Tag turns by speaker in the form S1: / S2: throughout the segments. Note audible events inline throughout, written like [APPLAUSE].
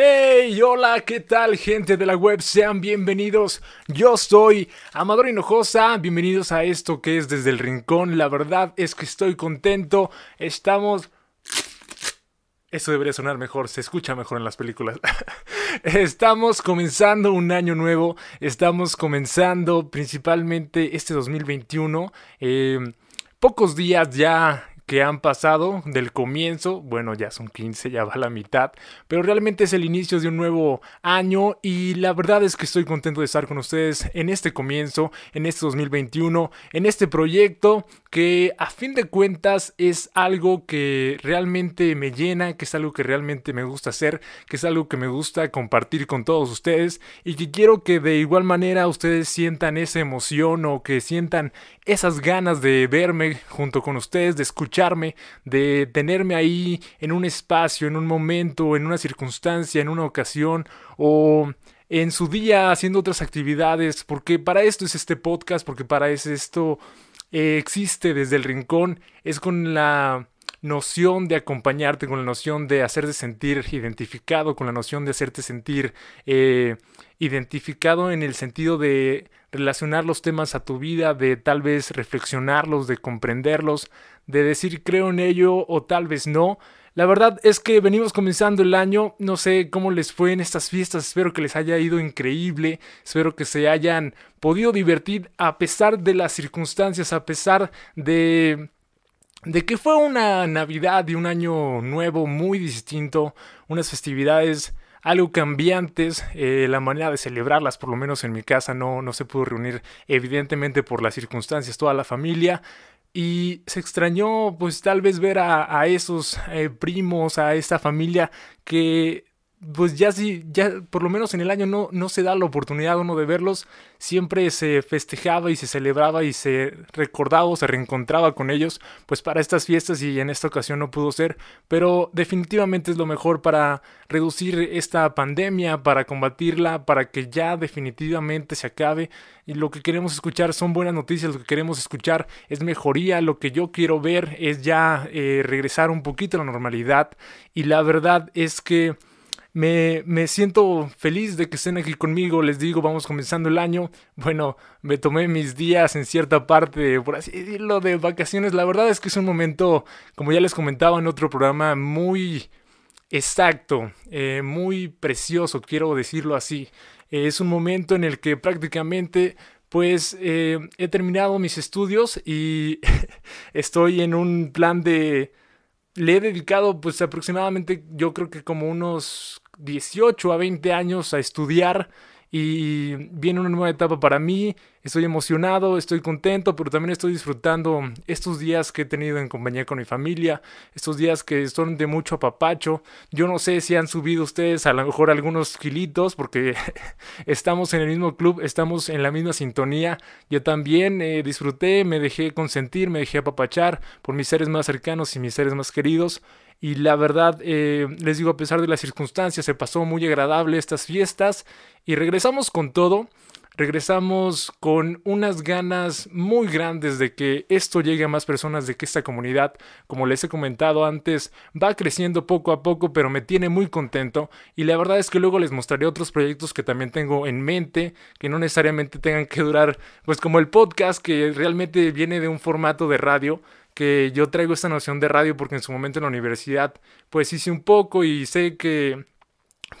S1: Hey, hola, ¿qué tal gente de la web? Sean bienvenidos. Yo soy Amador Hinojosa. Bienvenidos a esto que es desde el rincón. La verdad es que estoy contento. Estamos... Eso debería sonar mejor, se escucha mejor en las películas. [LAUGHS] Estamos comenzando un año nuevo, estamos comenzando principalmente este 2021. Eh, pocos días ya que han pasado del comienzo, bueno, ya son 15, ya va la mitad, pero realmente es el inicio de un nuevo año y la verdad es que estoy contento de estar con ustedes en este comienzo, en este 2021, en este proyecto que a fin de cuentas es algo que realmente me llena, que es algo que realmente me gusta hacer, que es algo que me gusta compartir con todos ustedes y que quiero que de igual manera ustedes sientan esa emoción o que sientan esas ganas de verme junto con ustedes, de de tenerme ahí en un espacio, en un momento, en una circunstancia, en una ocasión o en su día haciendo otras actividades, porque para esto es este podcast, porque para eso esto eh, existe desde el rincón, es con la noción de acompañarte, con la noción de hacerte sentir identificado, con la noción de hacerte sentir eh, identificado en el sentido de relacionar los temas a tu vida, de tal vez reflexionarlos, de comprenderlos, de decir creo en ello o tal vez no, la verdad es que venimos comenzando el año, no sé cómo les fue en estas fiestas, espero que les haya ido increíble, espero que se hayan podido divertir a pesar de las circunstancias, a pesar de de que fue una Navidad y un año nuevo muy distinto, unas festividades algo cambiantes, eh, la manera de celebrarlas, por lo menos en mi casa, no, no se pudo reunir evidentemente por las circunstancias toda la familia, y se extrañó, pues tal vez ver a, esos eh, primos, a esta familia que pues ya sí, ya por lo menos en el año no, no se da la oportunidad uno de verlos, siempre se festejaba y se celebraba y se recordaba o se reencontraba con ellos, pues para estas fiestas y en esta ocasión no pudo ser, pero definitivamente es lo mejor para reducir esta pandemia, para combatirla, para que ya definitivamente se acabe. Y lo que queremos escuchar son buenas noticias, lo que queremos escuchar es mejoría, lo que yo quiero ver es ya eh, regresar un poquito a la normalidad. Y la verdad es que me, me, siento feliz de que estén aquí conmigo. Les digo, vamos comenzando el año. Bueno, me tomé mis días en cierta parte, por así decirlo, de vacaciones. La verdad es que es un momento, como ya les comentaba en otro programa, muy exacto, eh, muy precioso, quiero decirlo así. es un momento en el que prácticamente pues eh, he terminado mis estudios y [LAUGHS] estoy en un plan de... Le he dedicado pues aproximadamente yo creo que como unos 18 a 20 años a estudiar y viene una nueva etapa para mí. Estoy emocionado, estoy contento, pero también estoy disfrutando estos días que he tenido en compañía con mi familia, estos días que son de mucho apapacho. Yo no sé si han subido ustedes a lo mejor algunos kilitos, porque [LAUGHS] estamos en el mismo club, estamos en la misma sintonía. Yo también eh, disfruté, me dejé consentir, me dejé apapachar por mis seres más cercanos y mis seres más queridos. Y la verdad, eh, les digo, a pesar de las circunstancias, se pasó muy agradable estas fiestas y regresamos con todo. Regresamos con unas ganas muy grandes de que esto llegue a más personas, de que esta comunidad, como les he comentado antes, va creciendo poco a poco, pero me tiene muy contento. Y la verdad es que luego les mostraré otros proyectos que también tengo en mente, que no necesariamente tengan que durar, pues como el podcast, que realmente viene de un formato de radio, que yo traigo esta noción de radio porque en su momento en la universidad pues hice un poco y sé que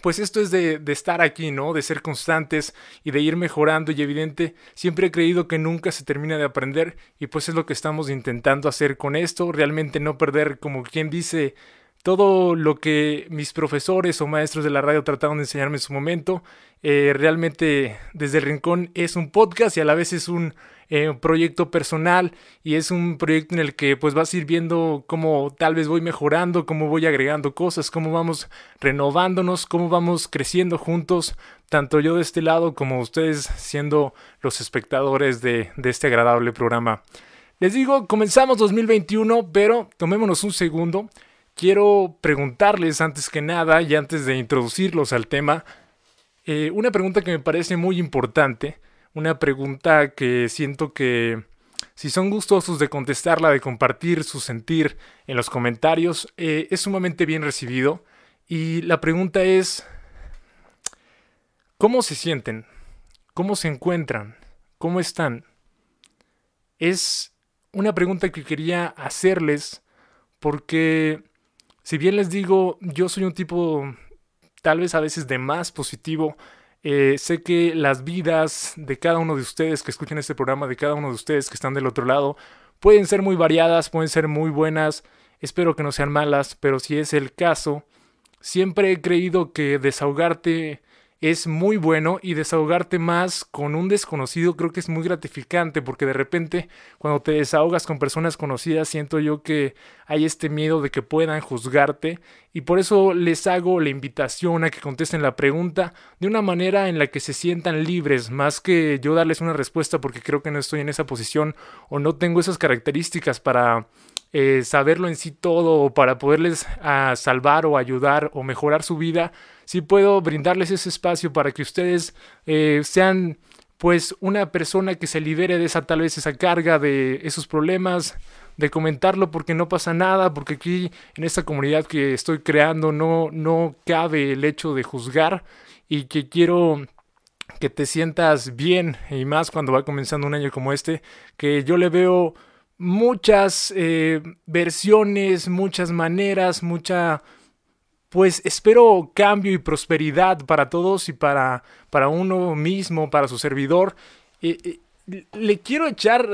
S1: pues esto es de, de, estar aquí, ¿no? De ser constantes y de ir mejorando y evidente, siempre he creído que nunca se termina de aprender y pues es lo que estamos intentando hacer con esto, realmente no perder como quien dice todo lo que mis profesores o maestros de la radio trataron de enseñarme en su momento. Eh, realmente desde el rincón es un podcast y a la vez es un eh, un proyecto personal y es un proyecto en el que pues vas a ir viendo cómo tal vez voy mejorando, cómo voy agregando cosas, cómo vamos renovándonos, cómo vamos creciendo juntos, tanto yo de este lado como ustedes siendo los espectadores de, este agradable programa. Les digo, comenzamos 2021, pero tomémonos un segundo. Quiero preguntarles antes que nada y antes de introducirlos al tema, eh, una pregunta que me parece muy importante una pregunta que siento que si son gustosos de contestarla, de compartir su sentir en los comentarios, eh, es sumamente bien recibido. Y la pregunta es, ¿Cómo se sienten? ¿Cómo se encuentran? ¿Cómo están? Es una pregunta que quería hacerles porque si bien les digo, yo soy un tipo tal vez a veces de más positivo, eh, sé que las vidas de cada uno de ustedes que escuchan este programa, de cada uno de ustedes que están del otro lado, pueden ser muy variadas, pueden ser muy buenas, espero que no sean malas, pero si es el caso, siempre he creído que desahogarte es muy bueno y desahogarte más con un desconocido creo que es muy gratificante porque de repente cuando te desahogas con personas conocidas siento yo que hay este miedo de que puedan juzgarte y por eso les hago la invitación a que contesten la pregunta de una manera en la que se sientan libres más que yo darles una respuesta porque creo que no estoy en esa posición o no tengo esas características para eh, saberlo en sí todo o para poderles ah, salvar o ayudar o mejorar su vida, si puedo brindarles ese espacio para que ustedes eh, sean pues una persona que se libere de esa tal vez esa carga de esos problemas, de comentarlo porque no pasa nada, porque aquí en esta comunidad que estoy creando no, no cabe el hecho de juzgar y que quiero que te sientas bien y más cuando va comenzando un año como este, que yo le veo muchas eh, versiones, muchas maneras, mucha, pues espero cambio y prosperidad para todos y para, para uno mismo, para su servidor. Eh, eh, le quiero echar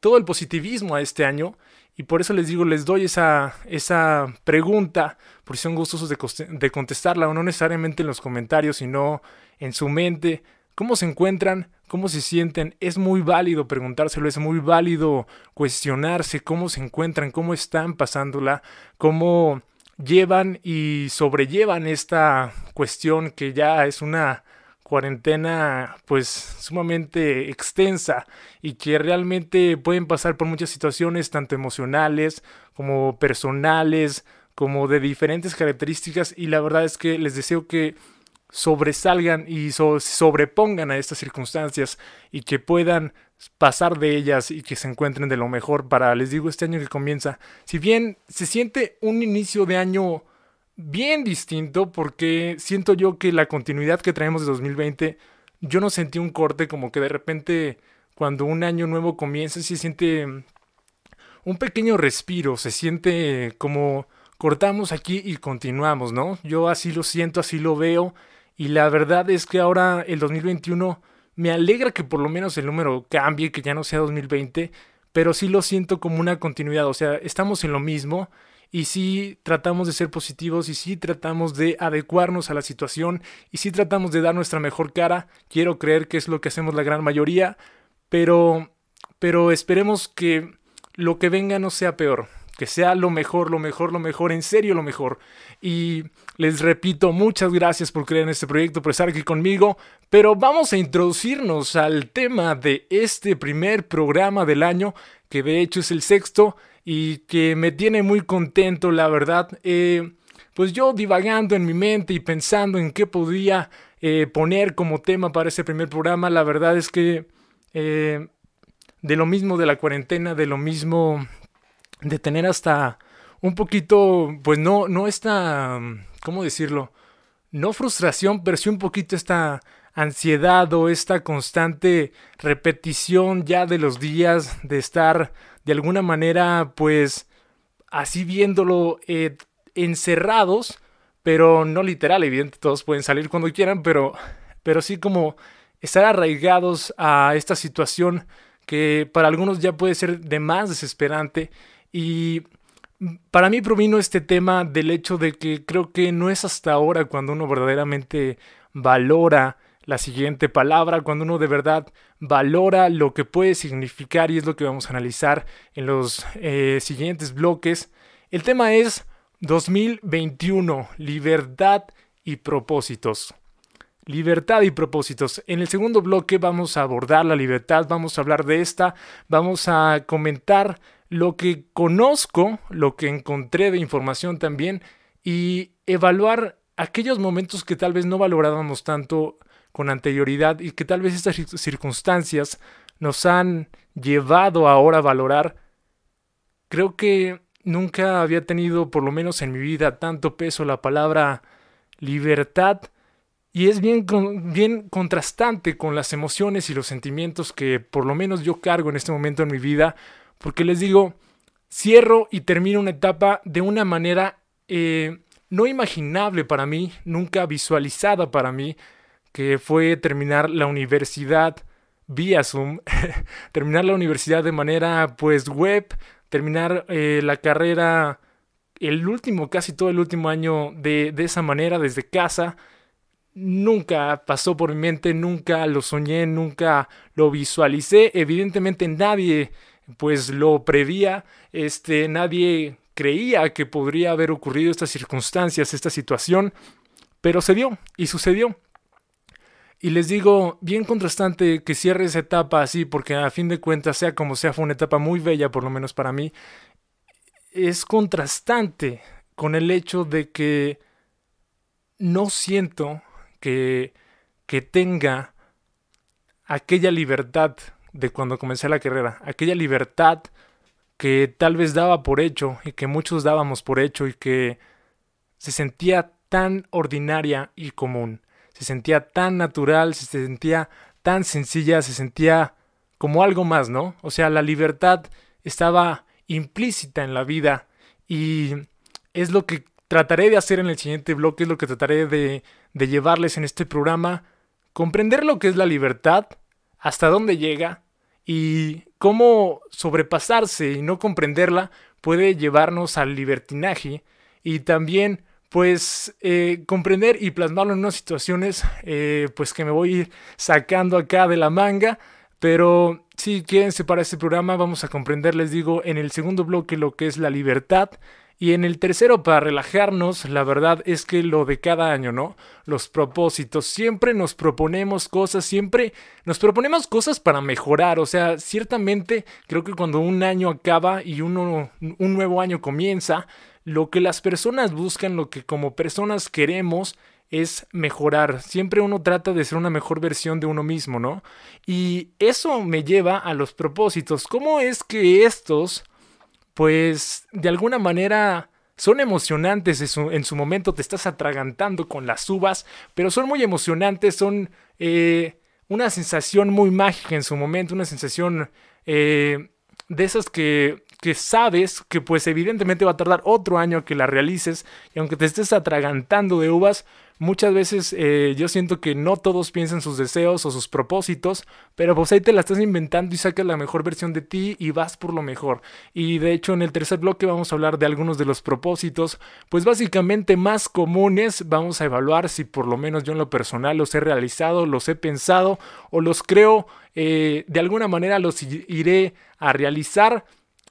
S1: todo el positivismo a este año y por eso les digo, les doy esa, esa pregunta, por si son gustosos de, de contestarla o no necesariamente en los comentarios, sino en su mente. ¿Cómo se encuentran? ¿Cómo se sienten? Es muy válido preguntárselo, es muy válido cuestionarse cómo se encuentran, cómo están pasándola, cómo llevan y sobrellevan esta cuestión que ya es una cuarentena pues sumamente extensa y que realmente pueden pasar por muchas situaciones tanto emocionales como personales como de diferentes características y la verdad es que les deseo que sobresalgan y sobrepongan a estas circunstancias y que puedan pasar de ellas y que se encuentren de lo mejor para, les digo, este año que comienza. Si bien se siente un inicio de año bien distinto porque siento yo que la continuidad que traemos de 2020, yo no sentí un corte como que de repente cuando un año nuevo comienza se siente un pequeño respiro, se siente como cortamos aquí y continuamos, ¿no? Yo así lo siento, así lo veo y la verdad es que ahora el 2021 me alegra que por lo menos el número cambie, que ya no sea 2020, pero sí lo siento como una continuidad. O sea, estamos en lo mismo y sí tratamos de ser positivos y sí tratamos de adecuarnos a la situación y sí tratamos de dar nuestra mejor cara. Quiero creer que es lo que hacemos la gran mayoría, pero, pero esperemos que lo que venga no sea peor que sea lo mejor, lo mejor, lo mejor, en serio lo mejor. Y les repito, muchas gracias por creer en este proyecto, por estar aquí conmigo, pero vamos a introducirnos al tema de este primer programa del año, que de hecho es el sexto y que me tiene muy contento, la verdad. Eh, pues yo divagando en mi mente y pensando en qué podría eh, poner como tema para este primer programa, la verdad es que eh, de lo mismo de la cuarentena, de lo mismo de tener hasta un poquito, pues no, no esta, ¿cómo decirlo? No frustración, pero sí un poquito esta ansiedad o esta constante repetición ya de los días de estar de alguna manera, pues así viéndolo eh, encerrados, pero no literal, evidente, todos pueden salir cuando quieran, pero, pero sí como estar arraigados a esta situación que para algunos ya puede ser de más desesperante y para mí provino este tema del hecho de que creo que no es hasta ahora cuando uno verdaderamente valora la siguiente palabra, cuando uno de verdad valora lo que puede significar y es lo que vamos a analizar en los eh, siguientes bloques. El tema es 2021, libertad y propósitos. Libertad y propósitos. En el segundo bloque vamos a abordar la libertad, vamos a hablar de esta, vamos a comentar lo que conozco, lo que encontré de información también y evaluar aquellos momentos que tal vez no valorábamos tanto con anterioridad y que tal vez estas circunstancias nos han llevado ahora a valorar. Creo que nunca había tenido, por lo menos en mi vida, tanto peso la palabra libertad y es bien, bien contrastante con las emociones y los sentimientos que por lo menos yo cargo en este momento en mi vida, porque les digo, cierro y termino una etapa de una manera eh, no imaginable para mí, nunca visualizada para mí, que fue terminar la universidad vía Zoom, [LAUGHS] terminar la universidad de manera pues web, terminar eh, la carrera el último, casi todo el último año de, de esa manera, desde casa. Nunca pasó por mi mente, nunca lo soñé, nunca lo visualicé. Evidentemente nadie pues lo prevía, este, nadie creía que podría haber ocurrido estas circunstancias, esta situación, pero se dio y sucedió. Y les digo, bien contrastante que cierre esa etapa así, porque a fin de cuentas, sea como sea, fue una etapa muy bella, por lo menos para mí, es contrastante con el hecho de que no siento que, que tenga aquella libertad de cuando comencé la carrera, aquella libertad que tal vez daba por hecho y que muchos dábamos por hecho y que se sentía tan ordinaria y común, se sentía tan natural, se sentía tan sencilla, se sentía como algo más, ¿no? O sea, la libertad estaba implícita en la vida y es lo que trataré de hacer en el siguiente bloque, es lo que trataré de, de llevarles en este programa, comprender lo que es la libertad, hasta dónde llega y cómo sobrepasarse y no comprenderla puede llevarnos al libertinaje y también pues eh, comprender y plasmarlo en unas situaciones eh, pues que me voy a ir sacando acá de la manga. Pero si quieren para este programa vamos a comprender les digo en el segundo bloque lo que es la libertad y en el tercero, para relajarnos, la verdad es que lo de cada año, ¿no? Los propósitos. Siempre nos proponemos cosas, siempre nos proponemos cosas para mejorar. O sea, ciertamente creo que cuando un año acaba y uno, un nuevo año comienza, lo que las personas buscan, lo que como personas queremos, es mejorar. Siempre uno trata de ser una mejor versión de uno mismo, ¿no? Y eso me lleva a los propósitos. ¿Cómo es que estos pues de alguna manera son emocionantes en su, momento, te estás atragantando con las uvas, pero son muy emocionantes, son eh, una sensación muy mágica en su momento, una sensación eh, de esas que, que sabes que pues evidentemente va a tardar otro año que la realices y aunque te estés atragantando de uvas, Muchas veces eh, yo siento que no todos piensan sus deseos o sus propósitos, pero pues ahí te la estás inventando y sacas la mejor versión de ti y vas por lo mejor. Y de hecho en el tercer bloque vamos a hablar de algunos de los propósitos, pues básicamente más comunes. Vamos a evaluar si por lo menos yo en lo personal los he realizado, los he pensado o los creo eh, de alguna manera los iré a realizar.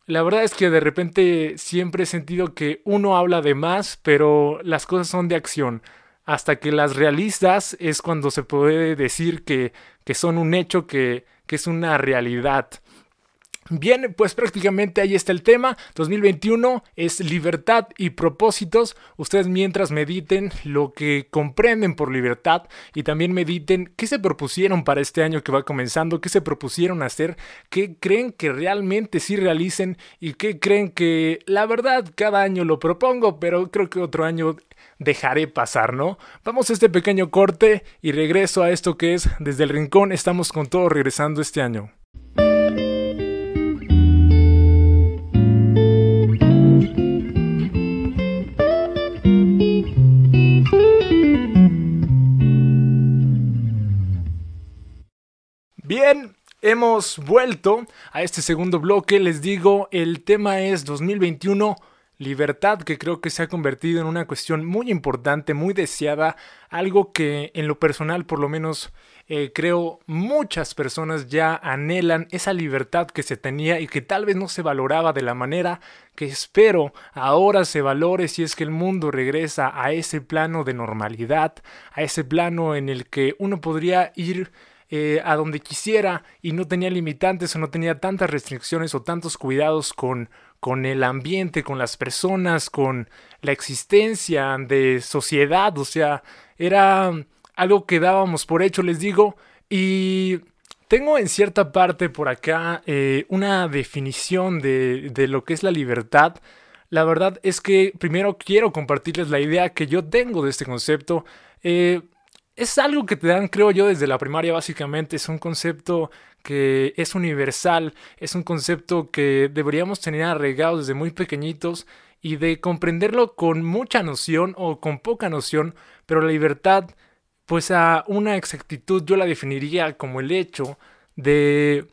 S1: La verdad es que de repente siempre he sentido que uno habla de más, pero las cosas son de acción hasta que las realizas es cuando se puede decir que, que son un hecho, que, que es una realidad. Bien, pues prácticamente ahí está el tema. 2021 es libertad y propósitos. Ustedes mientras mediten lo que comprenden por libertad y también mediten qué se propusieron para este año que va comenzando, qué se propusieron hacer, qué creen que realmente sí realicen y qué creen que la verdad cada año lo propongo, pero creo que otro año dejaré pasar, ¿no? Vamos a este pequeño corte y regreso a esto que es desde el rincón, estamos con todo regresando este año. Bien, hemos vuelto a este segundo bloque. Les digo, el tema es 2021 libertad que creo que se ha convertido en una cuestión muy importante, muy deseada, algo que en lo personal por lo menos eh, creo muchas personas ya anhelan esa libertad que se tenía y que tal vez no se valoraba de la manera que espero ahora se valore si es que el mundo regresa a ese plano de normalidad, a ese plano en el que uno podría ir eh, a donde quisiera y no tenía limitantes o no tenía tantas restricciones o tantos cuidados con con el ambiente, con las personas, con la existencia de sociedad, o sea, era algo que dábamos por hecho, les digo, y tengo en cierta parte por acá eh, una definición de, de lo que es la libertad. La verdad es que primero quiero compartirles la idea que yo tengo de este concepto. Eh, es algo que te dan, creo yo, desde la primaria básicamente. Es un concepto que es universal, es un concepto que deberíamos tener arraigados desde muy pequeñitos y de comprenderlo con mucha noción o con poca noción, pero la libertad, pues a una exactitud yo la definiría como el hecho de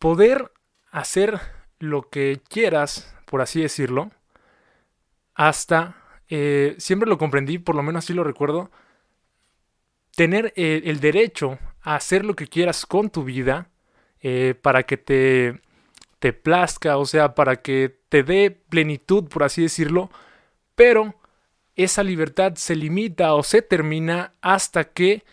S1: poder hacer lo que quieras, por así decirlo, hasta, eh, siempre lo comprendí, por lo menos así lo recuerdo, tener eh, el derecho a hacer lo que quieras con tu vida eh, para que te, te plazca, o sea, para que te dé plenitud, por así decirlo, pero esa libertad se limita o se termina hasta que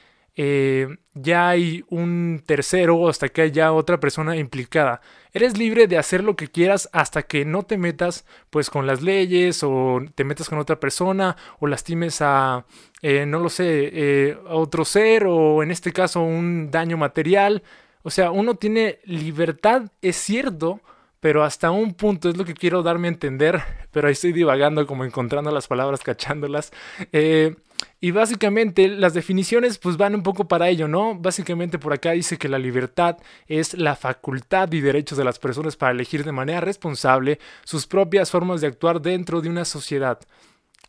S1: eh, ya hay un tercero, hasta que haya otra persona implicada. Eres libre de hacer lo que quieras hasta que no te metas pues con las leyes o te metas con otra persona o lastimes a, eh, no lo sé, eh, a otro ser o en este caso un daño material. O sea, uno tiene libertad, es cierto, pero hasta un punto es lo que quiero darme a entender, [LAUGHS] pero ahí estoy divagando como encontrando las palabras, cachándolas. Eh, y básicamente las definiciones pues van un poco para ello, ¿no? Básicamente por acá dice que la libertad es la facultad y derechos de las personas para elegir de manera responsable sus propias formas de actuar dentro de una sociedad.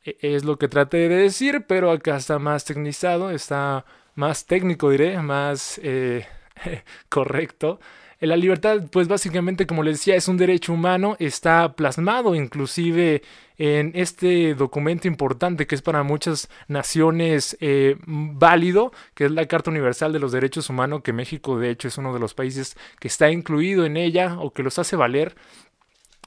S1: E, es lo que traté de decir, pero acá está más tecnizado, está más técnico diré, más eh, [LAUGHS] correcto. La libertad, pues básicamente, como les decía, es un derecho humano, está plasmado inclusive en este documento importante que es para muchas naciones eh, válido, que es la Carta Universal de los Derechos Humanos, que México de hecho es uno de los países que está incluido en ella o que los hace valer.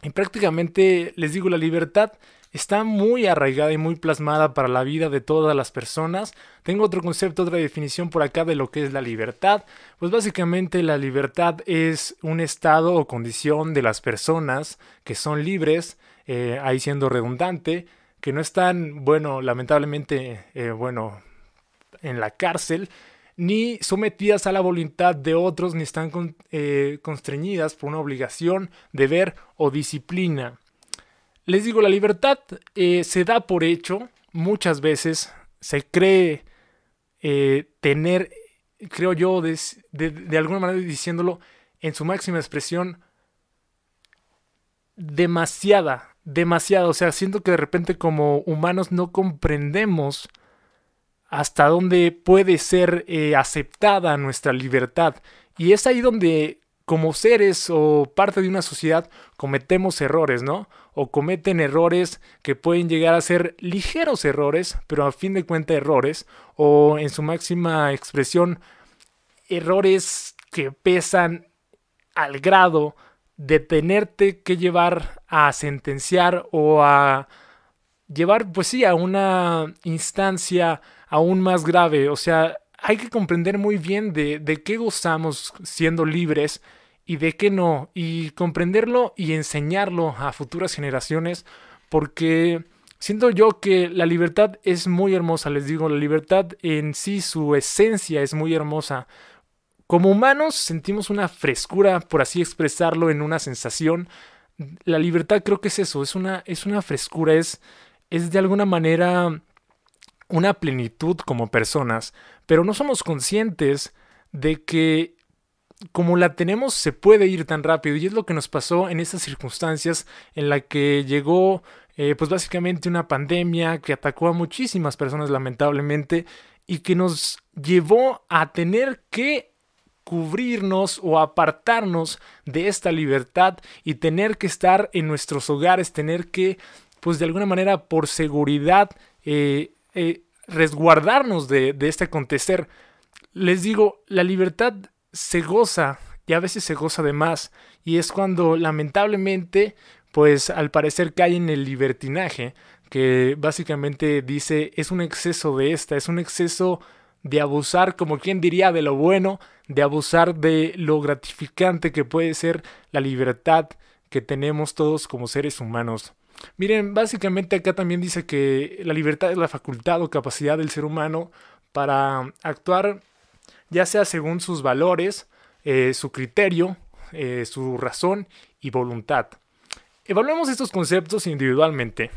S1: Y prácticamente les digo, la libertad está muy arraigada y muy plasmada para la vida de todas las personas. Tengo otro concepto, otra definición por acá de lo que es la libertad. Pues básicamente la libertad es un estado o condición de las personas que son libres, eh, ahí siendo redundante, que no están, bueno, lamentablemente, eh, bueno, en la cárcel, ni sometidas a la voluntad de otros, ni están eh, constreñidas por una obligación, deber o disciplina. Les digo, la libertad eh, se da por hecho muchas veces, se cree eh, tener, creo yo, de, de, alguna manera diciéndolo en su máxima expresión, demasiada, demasiada. O sea, siento que de repente como humanos no comprendemos hasta dónde puede ser eh, aceptada nuestra libertad. Y es ahí donde como seres o parte de una sociedad cometemos errores, ¿no? O cometen errores que pueden llegar a ser ligeros errores, pero a fin de cuentas errores, o en su máxima expresión, errores que pesan al grado de tenerte que llevar a sentenciar o a llevar, pues sí, a una instancia aún más grave. O sea, hay que comprender muy bien de, de qué gozamos siendo libres y de qué no, y comprenderlo y enseñarlo a futuras generaciones, porque siento yo que la libertad es muy hermosa, les digo, la libertad en sí, su esencia es muy hermosa. Como humanos sentimos una frescura, por así expresarlo, en una sensación. La libertad creo que es eso, es una, es una frescura, es, es de alguna manera una plenitud como personas, pero no somos conscientes de que como la tenemos se puede ir tan rápido y es lo que nos pasó en estas circunstancias en la que llegó eh, pues básicamente una pandemia que atacó a muchísimas personas lamentablemente y que nos llevó a tener que cubrirnos o apartarnos de esta libertad y tener que estar en nuestros hogares, tener que pues de alguna manera por seguridad eh, eh, resguardarnos de, de este acontecer. Les digo, la libertad se goza y a veces se goza de más. Y es cuando lamentablemente, pues al parecer cae en el libertinaje, que básicamente dice es un exceso de esta, es un exceso de abusar, como quien diría, de lo bueno, de abusar de lo gratificante que puede ser la libertad que tenemos todos como seres humanos. Miren, básicamente acá también dice que la libertad es la facultad o capacidad del ser humano para actuar ya sea según sus valores, eh, su criterio, eh, su razón y voluntad. Evaluemos estos conceptos individualmente.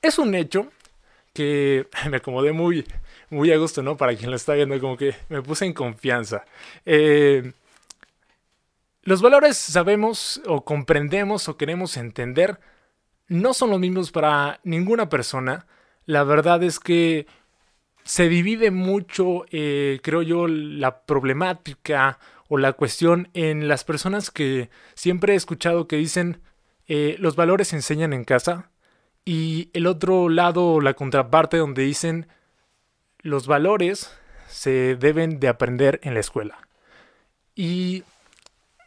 S1: Es un hecho que [LAUGHS] me acomodé muy, muy a gusto, ¿no? Para quien lo está viendo, como que me puse en confianza. Eh, los valores sabemos o comprendemos o queremos entender no son los mismos para ninguna persona. La verdad es que se divide mucho, eh, creo yo, la problemática o la cuestión en las personas que siempre he escuchado que dicen eh, los valores se enseñan en casa y el otro lado, la contraparte donde dicen los valores se deben de aprender en la escuela. Y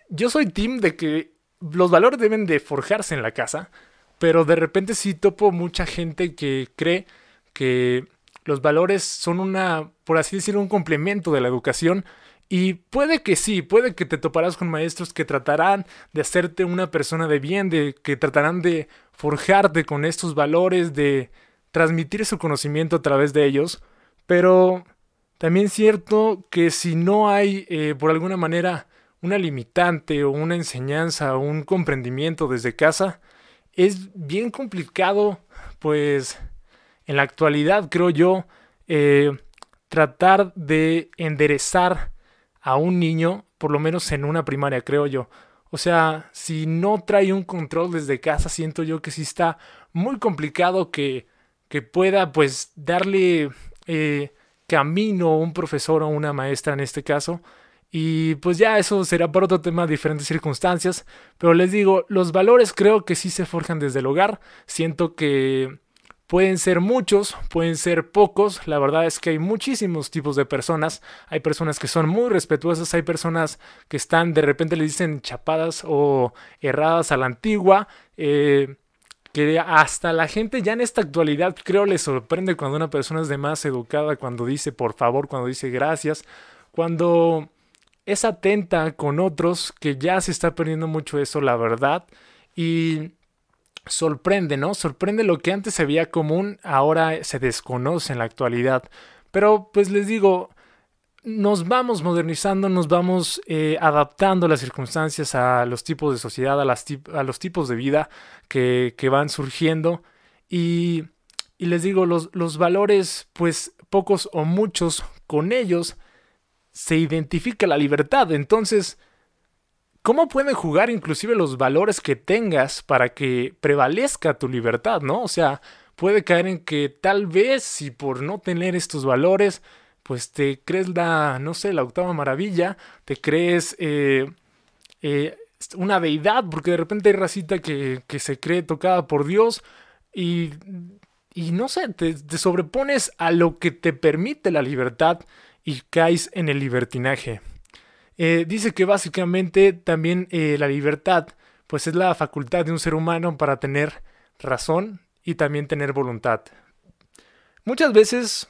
S1: yo soy team de que los valores deben de forjarse en la casa, pero de repente sí topo mucha gente que cree que los valores son una, por así decirlo, un complemento de la educación. Y puede que sí, puede que te toparás con maestros que tratarán de hacerte una persona de bien, de que tratarán de forjarte con estos valores, de transmitir su conocimiento a través de ellos. Pero también es cierto que si no hay, eh, por alguna manera, una limitante o una enseñanza o un comprendimiento desde casa, es bien complicado, pues, en la actualidad, creo yo, eh, tratar de enderezar a un niño, por lo menos en una primaria, creo yo. O sea, si no trae un control desde casa, siento yo que sí está muy complicado que, que pueda pues darle eh, camino a un profesor o una maestra en este caso. Y pues ya eso será por otro tema, diferentes circunstancias. Pero les digo, los valores creo que sí se forjan desde el hogar. Siento que Pueden ser muchos, pueden ser pocos. La verdad es que hay muchísimos tipos de personas. Hay personas que son muy respetuosas, hay personas que están, de repente le dicen chapadas o erradas a la antigua. Eh, que hasta la gente ya en esta actualidad creo le sorprende cuando una persona es de más educada, cuando dice por favor, cuando dice gracias, cuando es atenta con otros, que ya se está perdiendo mucho eso, la verdad. Y sorprende, ¿no? Sorprende lo que antes se veía común, ahora se desconoce en la actualidad. Pero pues les digo, nos vamos modernizando, nos vamos eh, adaptando las circunstancias, a los tipos de sociedad, a, a los tipos de vida que, que van surgiendo. Y, y, les digo, los, los valores, pues pocos o muchos, con ellos se identifica la libertad. Entonces, cómo pueden jugar inclusive los valores que tengas para que prevalezca tu libertad, ¿no? O sea, puede caer en que tal vez si por no tener estos valores, pues te crees la, no sé, la octava maravilla, te crees eh, eh, una deidad, porque de repente hay racita que, que se cree tocada por Dios y, y no sé, te, te sobrepones a lo que te permite la libertad y caes en el libertinaje. Eh, dice que básicamente también eh, la libertad pues es la facultad de un ser humano para tener razón y también tener voluntad. Muchas veces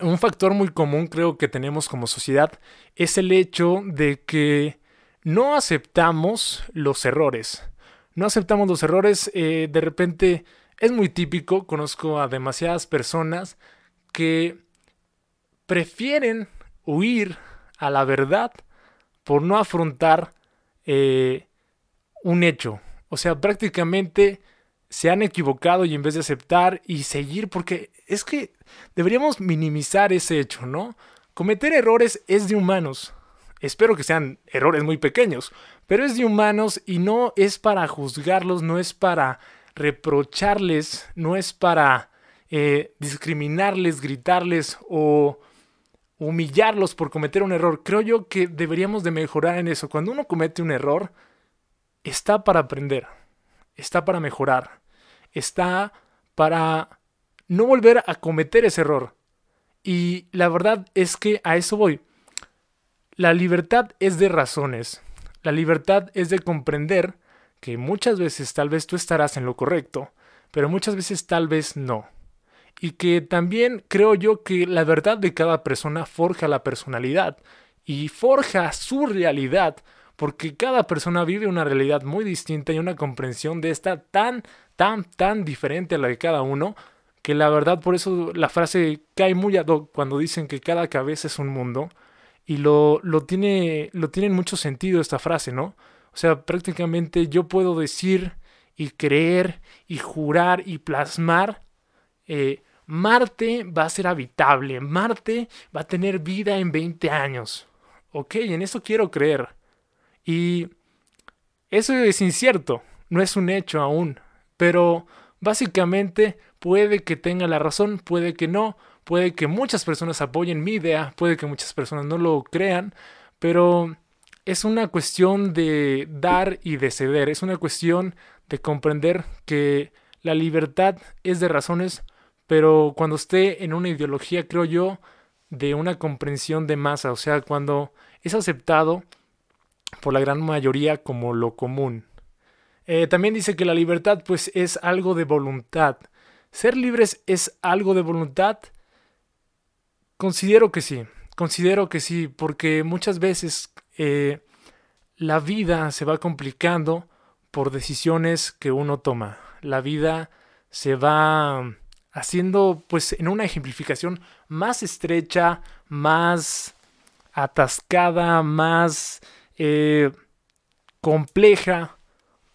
S1: un factor muy común creo que tenemos como sociedad es el hecho de que no aceptamos los errores. No aceptamos los errores. Eh, de repente es muy típico, conozco a demasiadas personas que prefieren huir a la verdad por no afrontar eh, un hecho. O sea, prácticamente se han equivocado y en vez de aceptar y seguir, porque es que deberíamos minimizar ese hecho, ¿no? Cometer errores es de humanos. Espero que sean errores muy pequeños, pero es de humanos y no es para juzgarlos, no es para reprocharles, no es para eh, discriminarles, gritarles o humillarlos por cometer un error. Creo yo que deberíamos de mejorar en eso. Cuando uno comete un error, está para aprender, está para mejorar, está para no volver a cometer ese error. Y la verdad es que a eso voy. La libertad es de razones. La libertad es de comprender que muchas veces tal vez tú estarás en lo correcto, pero muchas veces tal vez no y que también creo yo que la verdad de cada persona forja la personalidad y forja su realidad, porque cada persona vive una realidad muy distinta y una comprensión de esta tan, tan, tan diferente a la de cada uno, que la verdad por eso la frase cae muy ad hoc cuando dicen que cada cabeza es un mundo, y lo, lo, tiene, lo tiene en mucho sentido esta frase, ¿no? O sea, prácticamente yo puedo decir y creer y jurar y plasmar eh, Marte va a ser habitable, Marte va a tener vida en 20 años. Ok, en eso quiero creer. Y eso es incierto, no es un hecho aún, pero básicamente puede que tenga la razón, puede que no, puede que muchas personas apoyen mi idea, puede que muchas personas no lo crean, pero es una cuestión de dar y de ceder, es una cuestión de comprender que la libertad es de razones, pero cuando esté en una ideología, creo yo, de una comprensión de masa, o sea, cuando es aceptado por la gran mayoría como lo común. Eh, también dice que la libertad pues es algo de voluntad. ¿Ser libres es algo de voluntad? Considero que sí, considero que sí, porque muchas veces eh, la vida se va complicando por decisiones que uno toma. La vida se va haciendo, pues, en una ejemplificación más estrecha, más atascada, más eh, compleja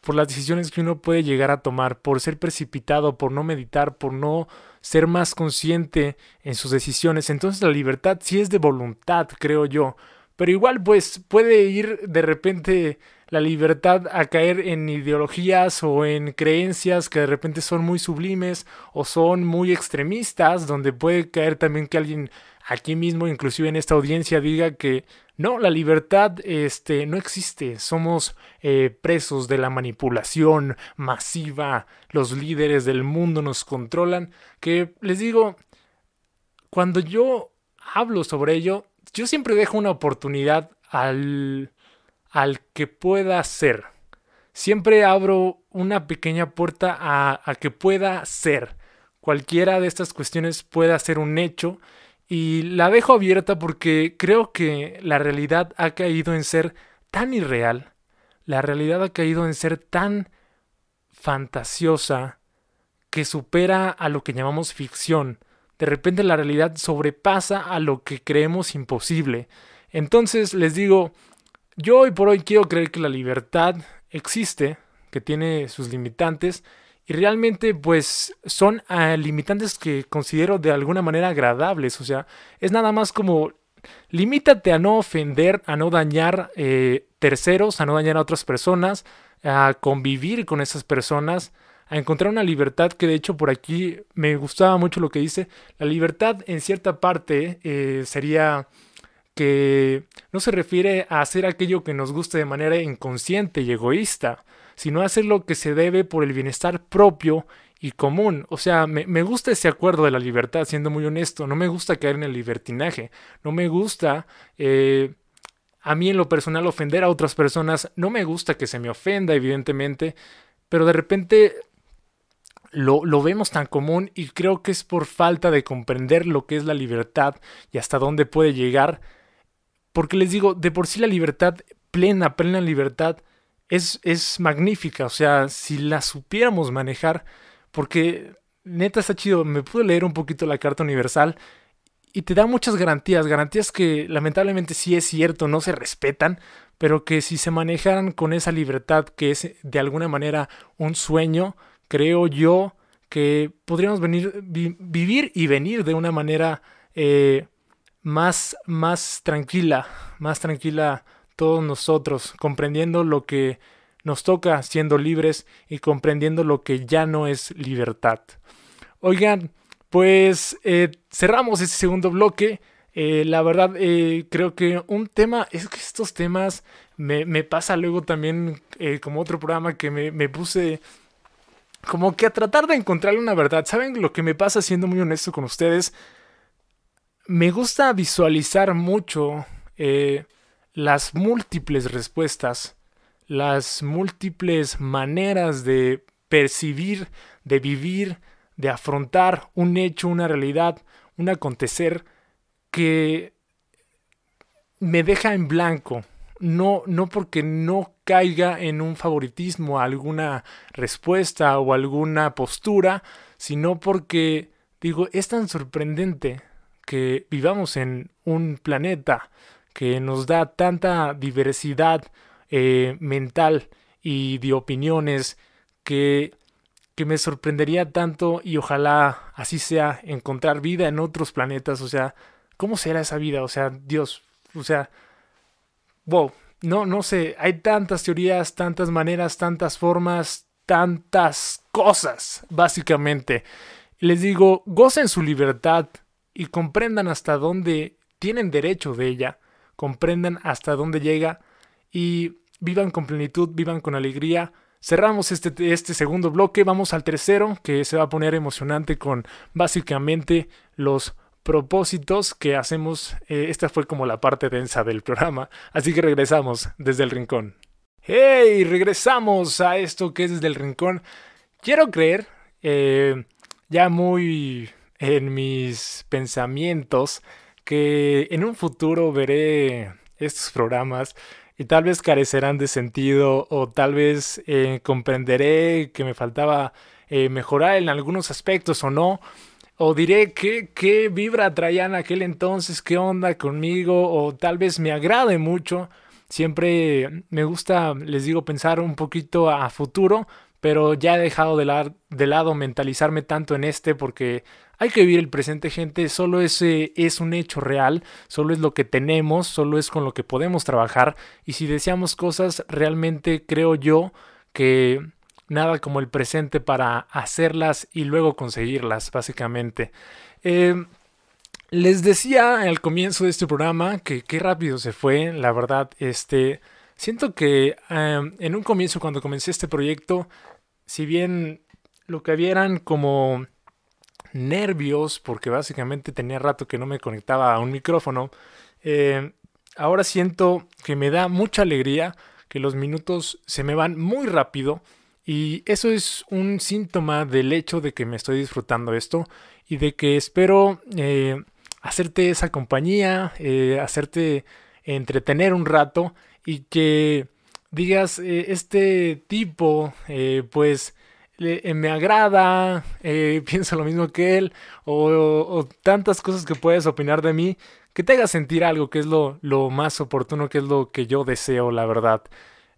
S1: por las decisiones que uno puede llegar a tomar, por ser precipitado, por no meditar, por no ser más consciente en sus decisiones. Entonces la libertad sí es de voluntad, creo yo. Pero igual pues puede ir de repente la libertad a caer en ideologías o en creencias que de repente son muy sublimes o son muy extremistas, donde puede caer también que alguien aquí mismo, inclusive en esta audiencia, diga que no, la libertad este, no existe, somos eh, presos de la manipulación masiva, los líderes del mundo nos controlan, que les digo, cuando yo hablo sobre ello, yo siempre dejo una oportunidad al, al que pueda ser. Siempre abro una pequeña puerta a, que pueda ser. Cualquiera de estas cuestiones pueda ser un hecho y la dejo abierta porque creo que la realidad ha caído en ser tan irreal, la realidad ha caído en ser tan fantasiosa que supera a lo que llamamos ficción de repente la realidad sobrepasa a lo que creemos imposible. Entonces les digo, yo hoy por hoy quiero creer que la libertad existe, que tiene sus limitantes, y realmente pues son ah, limitantes que considero de alguna manera agradables, o sea, es nada más como limítate a no ofender, a no dañar eh, terceros, a no dañar a otras personas, a convivir con esas personas, a encontrar una libertad que de hecho por aquí me gustaba mucho lo que dice. La libertad en cierta parte eh, sería que no se refiere a hacer aquello que nos guste de manera inconsciente y egoísta, sino a hacer lo que se debe por el bienestar propio y común. O sea, me, gusta ese acuerdo de la libertad, siendo muy honesto. No me gusta caer en el libertinaje. No me gusta... Eh, a mí en lo personal ofender a otras personas, no me gusta que se me ofenda, evidentemente, pero de repente lo, lo, vemos tan común y creo que es por falta de comprender lo que es la libertad y hasta dónde puede llegar. Porque les digo, de por sí la libertad, plena, plena libertad, es, es magnífica. O sea, si la supiéramos manejar, porque neta está chido, me pude leer un poquito la Carta Universal y te da muchas garantías, garantías que lamentablemente sí es cierto, no se respetan, pero que si se manejaran con esa libertad que es de alguna manera un sueño, creo yo que podríamos venir, vivir y venir de una manera eh, más, más tranquila, más tranquila todos nosotros, comprendiendo lo que nos toca siendo libres y comprendiendo lo que ya no es libertad. Oigan, pues eh, cerramos este segundo bloque. Eh, la verdad, creo que un tema, es que estos temas me, me pasa luego también como otro programa que me, me puse como que a tratar de encontrar una verdad. ¿Saben lo que me pasa siendo muy honesto con ustedes? Me gusta visualizar mucho eh, las múltiples respuestas, las múltiples maneras de percibir, de vivir, de afrontar un hecho, una realidad, un acontecer que me deja en blanco, no, no porque no caiga en un favoritismo a alguna respuesta o alguna postura, sino porque, digo, es tan sorprendente que vivamos en un planeta que nos da tanta diversidad eh, mental y de opiniones que que me sorprendería tanto y ojalá así sea encontrar vida en otros planetas, o sea, ¿cómo será esa vida? O sea, Dios, o sea, wow, no, no sé, hay tantas teorías, tantas maneras, tantas formas, tantas cosas, básicamente. Les digo, gocen su libertad y comprendan hasta dónde tienen derecho de ella, comprendan hasta dónde llega y vivan con plenitud, vivan con alegría. Cerramos este, este segundo bloque, vamos al tercero, que se va a poner emocionante con básicamente los propósitos que hacemos. Eh, esta fue como la parte densa del programa, así que regresamos desde el rincón. ¡Hey! Regresamos a esto que es desde el rincón. Quiero creer, eh, ya muy en mis pensamientos, que en un futuro veré estos programas y tal vez carecerán de sentido o tal vez eh, comprenderé que me faltaba mejorar en algunos aspectos o no o diré qué, qué vibra traían aquel entonces, qué onda conmigo, o tal vez me agrade mucho. Siempre me gusta, les digo, pensar un poquito a futuro, pero ya he dejado de, de lado mentalizarme tanto en este porque hay que vivir el presente, gente. Solo ese es un hecho real, solo es lo que tenemos, solo es con lo que podemos trabajar. Y si deseamos cosas, realmente creo yo que nada como el presente para hacerlas y luego conseguirlas, básicamente. Em, les decía al comienzo de este programa que qué rápido se fue, la verdad, este, siento que em, en un comienzo cuando comencé este proyecto, si bien lo que había eran como nervios, porque básicamente tenía rato que no me conectaba a un micrófono, em, ahora siento que me da mucha alegría, que los minutos se me van muy rápido, y eso es un síntoma del hecho de que me estoy disfrutando esto y de que espero eh, hacerte esa compañía, eh, hacerte entretener un rato y que digas, eh, este tipo, pues me agrada, [LAUGHS] pienso lo mismo que él, o, tantas cosas que puedes opinar de mí, que te haga sentir algo, que es lo, lo más oportuno, que es lo que yo deseo, la verdad.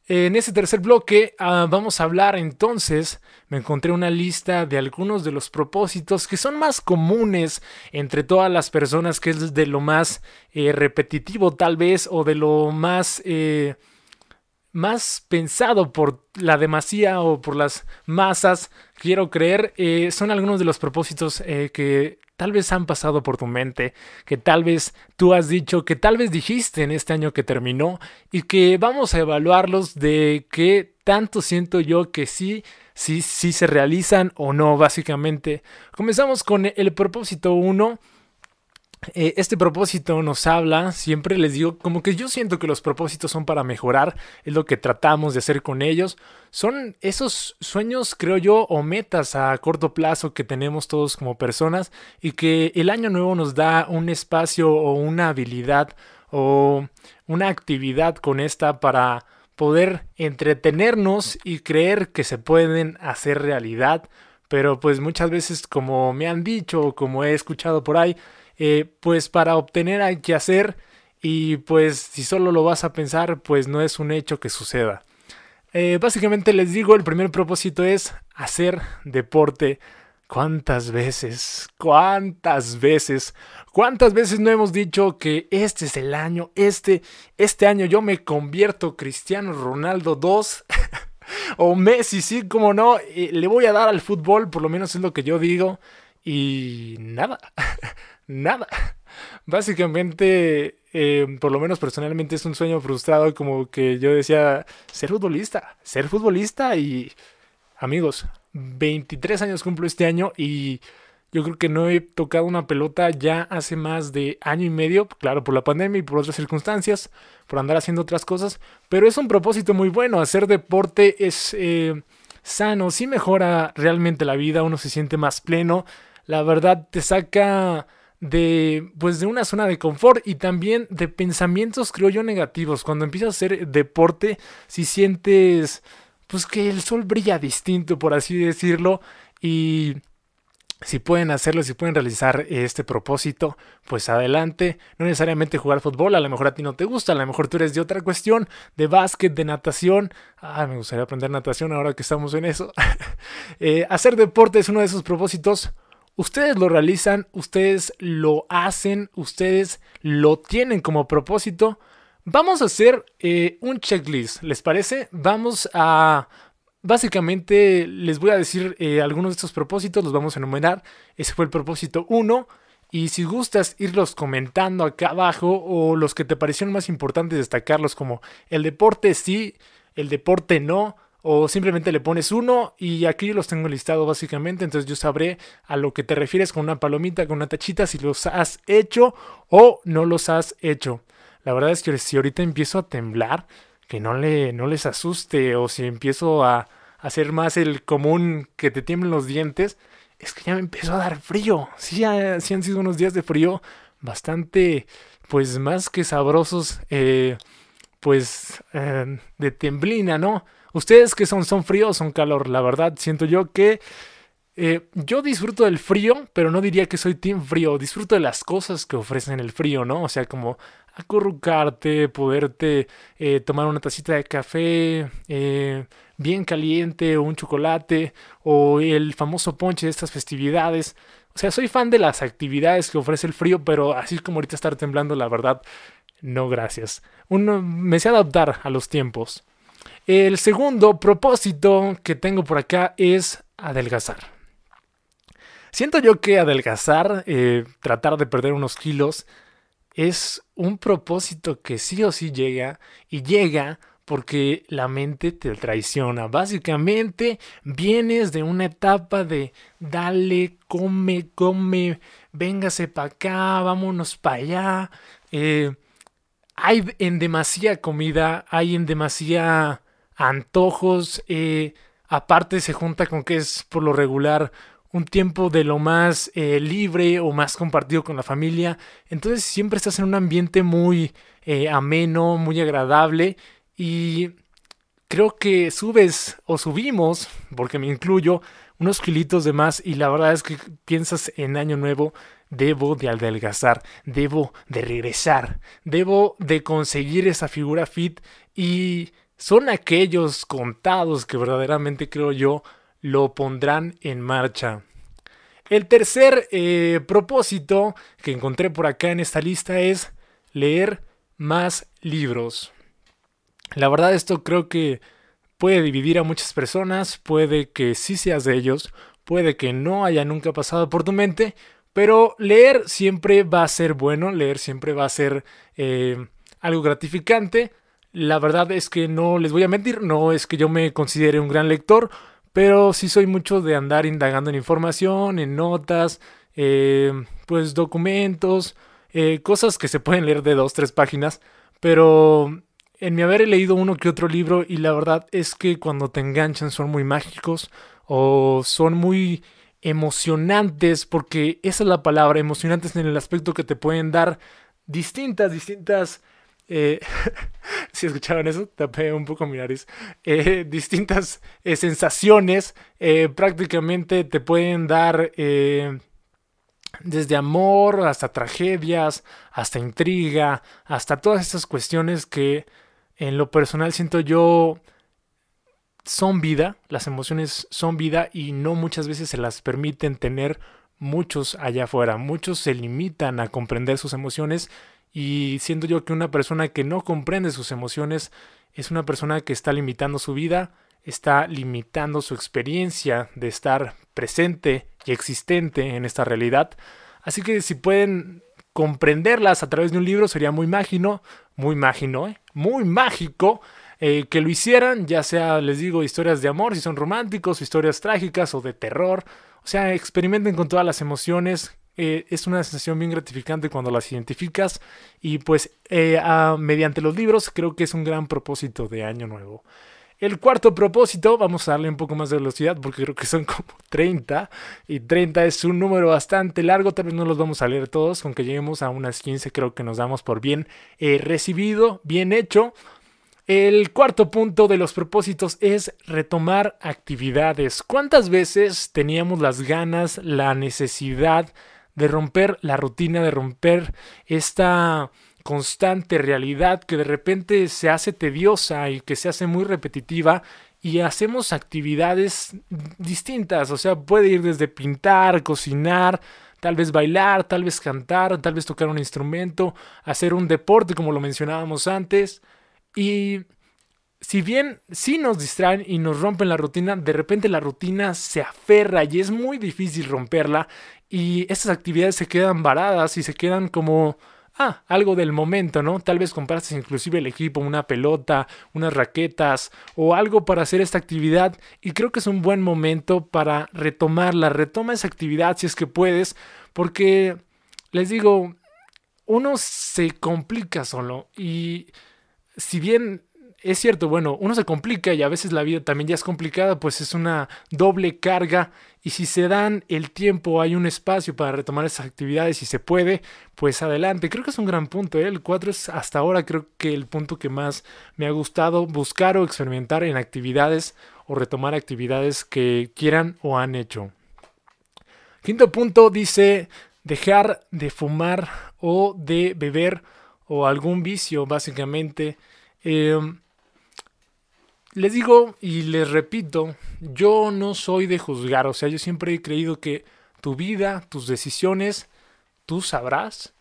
S1: En este tercer bloque ah, vamos a hablar entonces, me encontré una lista de algunos de los propósitos que son más comunes entre todas las personas, que es de lo más eh, repetitivo tal vez o de lo más... Eh, más pensado por la demasía o por las masas, quiero creer, eh, son algunos de los propósitos que tal vez han pasado por tu mente, que tal vez tú has dicho, que tal vez dijiste en este año que terminó y que vamos a evaluarlos de qué tanto siento yo que sí, sí, sí se realizan o no, básicamente. Comenzamos con el propósito 1 eh, este propósito nos habla, siempre les digo, como que yo siento que los propósitos son para mejorar, es lo que tratamos de hacer con ellos. Son esos sueños, creo yo, o metas a corto plazo que tenemos todos como personas y que el año nuevo nos da un espacio o una habilidad o una actividad con esta para poder entretenernos y creer que se pueden hacer realidad. Pero pues muchas veces como me han dicho o como he escuchado por ahí, eh, pues para obtener hay que hacer y pues si solo lo vas a pensar, pues no es un hecho que suceda. Eh, básicamente les digo, el primer propósito es hacer deporte. ¿Cuántas veces? ¿Cuántas veces? ¿Cuántas veces no hemos dicho que este es el año? Este, este año yo me convierto Cristiano Ronaldo 2. [LAUGHS] o Messi, sí, como no. Eh, le voy a dar al fútbol, por lo menos es lo que yo digo. Y nada. [LAUGHS] nada. [LAUGHS] Básicamente, eh, por lo menos personalmente es un sueño frustrado como que yo decía, ser futbolista, ser futbolista y amigos, 23 años cumplo este año y yo creo que no he tocado una pelota ya hace más de año y medio, claro, por la pandemia y por otras circunstancias, por andar haciendo otras cosas, pero es un propósito muy bueno, hacer deporte es eh, sano, sí mejora realmente la vida, uno se siente más pleno, la verdad te saca de pues de una zona de confort y también de pensamientos creo yo negativos cuando empiezas a hacer deporte si sientes pues que el sol brilla distinto por así decirlo y si pueden hacerlo, si pueden realizar este propósito, pues adelante. No necesariamente jugar fútbol, a lo mejor a ti no te gusta, a lo mejor tú eres de otra cuestión, de básquet, de natación. Ah, me gustaría aprender natación ahora que estamos en eso. [LAUGHS] Eh, hacer deporte es uno de esos propósitos. Ustedes lo realizan, ustedes lo hacen, ustedes lo tienen como propósito. Vamos a hacer eh, un checklist, ¿les parece? Vamos a Básicamente les voy a decir eh, algunos de estos propósitos, los vamos a enumerar. Ese fue el propósito 1. Y si gustas irlos comentando acá abajo o los que te parecieron más importantes destacarlos como el deporte sí, el deporte no, o simplemente le pones uno y aquí los tengo listado básicamente, entonces yo sabré a lo que te refieres con una palomita, con una tachita, si los has hecho o no los has hecho. La verdad es que si ahorita empiezo a temblar, que no, le, no les asuste o si empiezo a hacer más el común que te tiemblen los dientes, es que ya me empezó a dar frío. Sí, sí han sido unos días de frío bastante, pues más que sabrosos, eh, pues eh, de temblina, ¿no? Ustedes que son, son frío o son calor, la verdad, siento yo que eh, yo disfruto del frío, pero no diría que soy team frío. Disfruto de las cosas que ofrecen el frío, ¿no? O sea, como acurrucarte, poderte eh, tomar una tacita de café eh, bien caliente o un chocolate o el famoso ponche de estas festividades. O sea, soy fan de las actividades que ofrece el frío, pero así como ahorita estar temblando, la verdad, no gracias. Uno me sé adaptar a los tiempos. El segundo propósito que tengo por acá es adelgazar. Siento yo que adelgazar, eh, tratar de perder unos kilos, es un propósito que sí o sí llega y llega porque la mente te traiciona. Básicamente vienes de una etapa de dale, come, come, véngase para acá, vámonos para allá. Eh, hay en demasía comida, hay en demasía antojos. Eh, aparte se junta con que es por lo regular un tiempo de lo más eh, libre o más compartido con la familia. Entonces siempre estás en un ambiente muy eh, ameno, muy agradable y creo que subes o subimos, porque me incluyo, unos kilitos de más y la verdad es que piensas en año nuevo, debo de adelgazar, debo de regresar, debo de conseguir esa figura fit y son aquellos contados que verdaderamente creo yo lo pondrán en marcha. El tercer eh, propósito que encontré por acá en esta lista es leer más libros. La verdad esto creo que puede dividir a muchas personas, puede que sí seas de ellos, puede que no haya nunca pasado por tu mente, pero leer siempre va a ser bueno, leer siempre va a ser eh, algo gratificante. La verdad es que no les voy a mentir, no es que yo me considere un gran lector, pero sí soy mucho de andar indagando en información, en notas, eh, pues documentos, eh, cosas que se pueden leer de dos, tres páginas. Pero en mi haber leído uno que otro libro y la verdad es que cuando te enganchan son muy mágicos o son muy emocionantes porque esa es la palabra, emocionantes en el aspecto que te pueden dar distintas, distintas eh, [LAUGHS] si escucharon eso, tapé un poco mi nariz, eh, [LAUGHS] distintas eh, sensaciones prácticamente te pueden dar desde amor hasta tragedias, hasta intriga, hasta todas estas cuestiones que en lo personal siento yo son vida, las emociones son vida y no muchas veces se las permiten tener muchos allá afuera, muchos se limitan a comprender sus emociones y siento yo que una persona que no comprende sus emociones es una persona que está limitando su vida, está limitando su experiencia de estar presente y existente en esta realidad. Así que si pueden comprenderlas a través de un libro sería muy mágico, muy mágico, ¿eh? muy mágico eh, que lo hicieran, ya sea, les digo, historias de amor, si son románticos, historias trágicas o de terror. O sea, experimenten con todas las emociones, eh, es una sensación bien gratificante cuando las identificas y pues eh, mediante los libros creo que es un gran propósito de año nuevo. El cuarto propósito, vamos a darle un poco más de velocidad porque creo que son [LAUGHS] como 30 y 30 es un número bastante largo, tal vez no los vamos a leer todos, aunque lleguemos a unas 15 creo que nos damos por bien eh, recibido, bien hecho. El cuarto punto de los propósitos es retomar actividades. ¿Cuántas veces teníamos las ganas, la necesidad de romper la rutina, de romper esta constante realidad que de repente se hace tediosa y que se hace muy repetitiva y hacemos actividades distintas, o sea, puede ir desde pintar, cocinar, tal vez bailar, tal vez cantar, tal vez tocar un instrumento, hacer un deporte como lo mencionábamos antes y si bien sí nos distraen y nos rompen la rutina, de repente la rutina se aferra y es muy difícil romperla y estas actividades se quedan varadas y se quedan como ah, algo del momento, ¿no? Tal vez compraste inclusive el equipo, una pelota, unas raquetas o algo para hacer esta actividad y creo que es un buen momento para retomarla, retoma esa actividad si es que puedes, porque les digo, uno se complica solo y si bien es cierto, bueno, uno se complica y a veces la vida también ya es complicada, pues es una doble carga y si se dan el tiempo, hay un espacio para retomar esas actividades y se puede, pues adelante. Creo que es un gran punto, ¿eh? el 4 es hasta ahora creo que el punto que más me ha gustado buscar o experimentar en actividades o retomar actividades que quieran o han hecho. Quinto punto dice dejar de fumar o de beber o algún vicio básicamente. Eh, les digo y les repito, yo no soy de juzgar, o sea, yo siempre he creído que tu vida, tus decisiones, tú sabrás.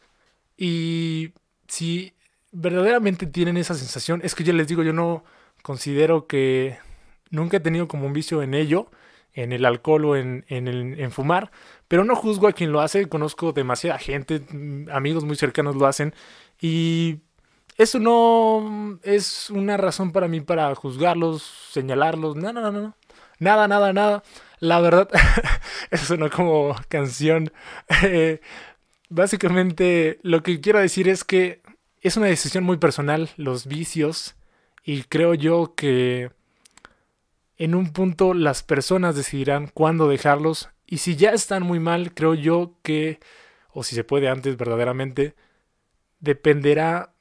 S1: Y si verdaderamente tienen esa sensación, es que yo les digo, yo no considero que nunca he tenido como un vicio en ello, en el alcohol o en, en, en fumar, pero no juzgo a quien lo hace, conozco demasiada gente, amigos muy cercanos lo hacen y eso no es una razón para mí para juzgarlos, señalarlos, no, no, no, no. Nada, nada, nada. La verdad, [LAUGHS] eso suena como canción. Eh, básicamente, lo que quiero decir es que es una decisión muy personal, los vicios, y creo yo que en un punto las personas decidirán cuándo dejarlos, y si ya están muy mal, creo yo que, o si se puede antes verdaderamente, dependerá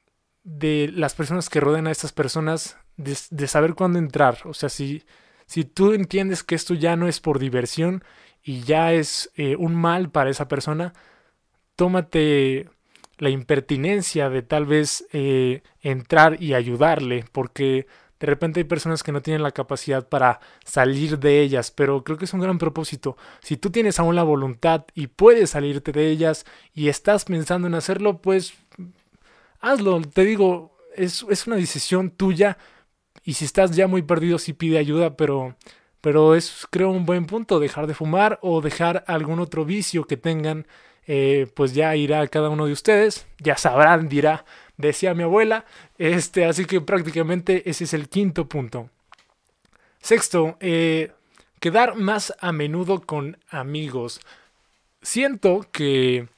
S1: de las personas que rodean a estas personas, de, saber cuándo entrar. O sea, si, si tú entiendes que esto ya no es por diversión y ya es eh, un mal para esa persona, tómate la impertinencia de tal vez eh, entrar y ayudarle, porque de repente hay personas que no tienen la capacidad para salir de ellas, pero creo que es un gran propósito. Si tú tienes aún la voluntad y puedes salirte de ellas y estás pensando en hacerlo, pues hazlo. Te digo, es, es una decisión tuya. Y si estás ya muy perdido, sí pide ayuda, pero, pero es creo un buen punto dejar de fumar o dejar algún otro vicio que tengan. Eh, pues ya irá cada uno de ustedes, ya sabrán, dirá, decía mi abuela. Este, así que prácticamente ese es el quinto punto. Sexto, eh, quedar más a menudo con amigos. Siento que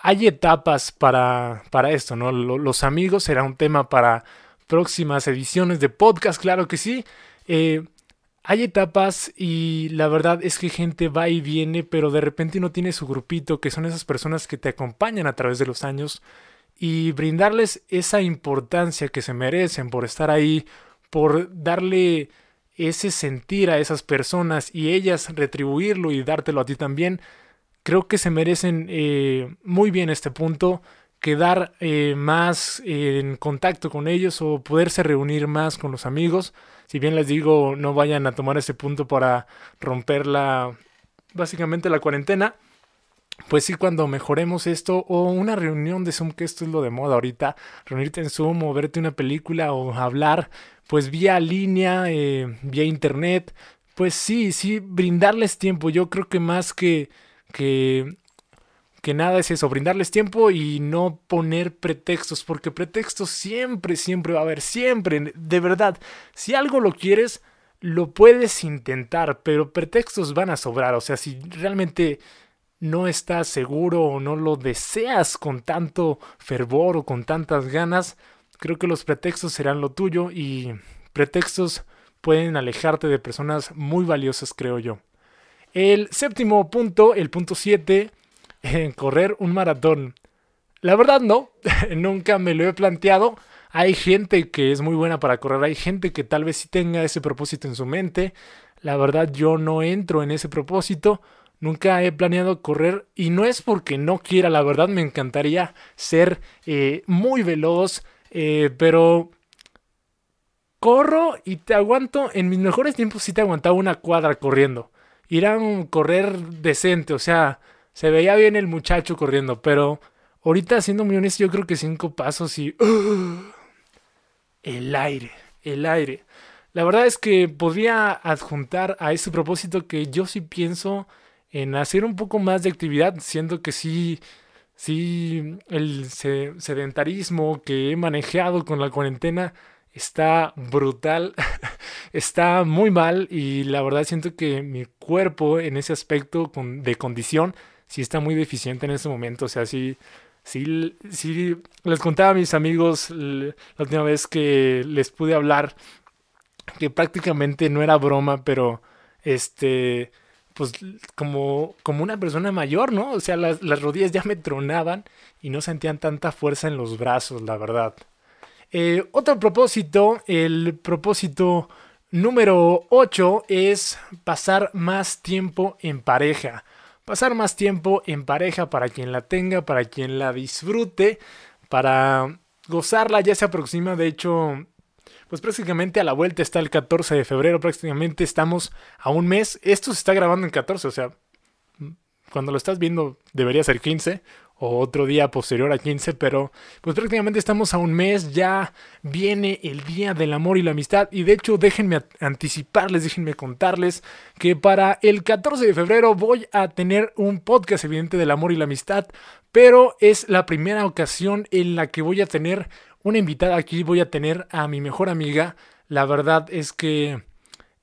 S1: hay etapas para, para esto, ¿no? Los amigos será un tema para próximas ediciones de podcast, claro que sí. Eh, hay etapas y la verdad es que gente va y viene, pero de repente no tiene su grupito, que son esas personas que te acompañan a través de los años y brindarles esa importancia que se merecen por estar ahí, por darle ese sentir a esas personas y ellas retribuirlo y dártelo a ti también creo que se merecen eh, muy bien este punto, quedar eh, más en contacto con ellos o poderse reunir más con los amigos. Si bien les digo, no vayan a tomar ese punto para romper la, básicamente la cuarentena. Pues sí, cuando mejoremos esto, o una reunión de Zoom, que esto es lo de moda ahorita, reunirte en Zoom o verte una película o hablar, pues vía línea, eh, vía internet, pues sí, sí, brindarles tiempo. Yo creo que más que que, que nada es eso, brindarles tiempo y no poner pretextos, porque pretextos siempre, siempre va a haber, siempre, de verdad, si algo lo quieres, lo puedes intentar, pero pretextos van a sobrar, o sea, si realmente no estás seguro o no lo deseas con tanto fervor o con tantas ganas, creo que los pretextos serán lo tuyo y pretextos pueden alejarte de personas muy valiosas, creo yo. El séptimo punto, el punto 7, en correr un maratón. La verdad no, [LAUGHS] nunca me lo he planteado. Hay gente que es muy buena para correr, hay gente que tal vez sí tenga ese propósito en su mente. La verdad yo no entro en ese propósito. Nunca he planeado correr y no es porque no quiera, la verdad me encantaría ser eh, muy veloz, eh, pero corro y te aguanto, en mis mejores tiempos sí te aguantaba una cuadra corriendo. Ir a un correr decente, o sea, se veía bien el muchacho corriendo, pero ahorita siendo muy honesto yo creo que cinco pasos y... el aire, el aire. La verdad es que podría adjuntar a ese propósito que yo sí pienso en hacer un poco más de actividad, siendo que sí, sí, el sedentarismo que he manejado con la cuarentena está brutal, [LAUGHS] está muy mal y la verdad siento que mi cuerpo en ese aspecto de condición sí está muy deficiente en ese momento, o sea, sí, sí, sí, les contaba a mis amigos la última vez que les pude hablar que prácticamente no era broma, pero este pues como, como una persona mayor, ¿no? O sea, las, las, rodillas ya me tronaban y no sentían tanta fuerza en los brazos, la verdad. Eh, otro propósito, el propósito número 8 es pasar más tiempo en pareja. Pasar más tiempo en pareja para quien la tenga, para quien la disfrute, para gozarla, ya se aproxima, de hecho, pues prácticamente a la vuelta está el 14 de febrero, prácticamente estamos a un mes. Esto se está grabando en 14, o sea, cuando lo estás viendo debería ser 15 o otro día posterior a 15, pero pues prácticamente estamos a un mes, ya viene el Día del Amor y la Amistad y de hecho déjenme anticiparles, déjenme contarles que para el 14 de febrero voy a tener un podcast evidente del amor y la amistad, pero es la primera ocasión en la que voy a tener una invitada. Aquí, voy a tener a mi mejor amiga, la verdad es que...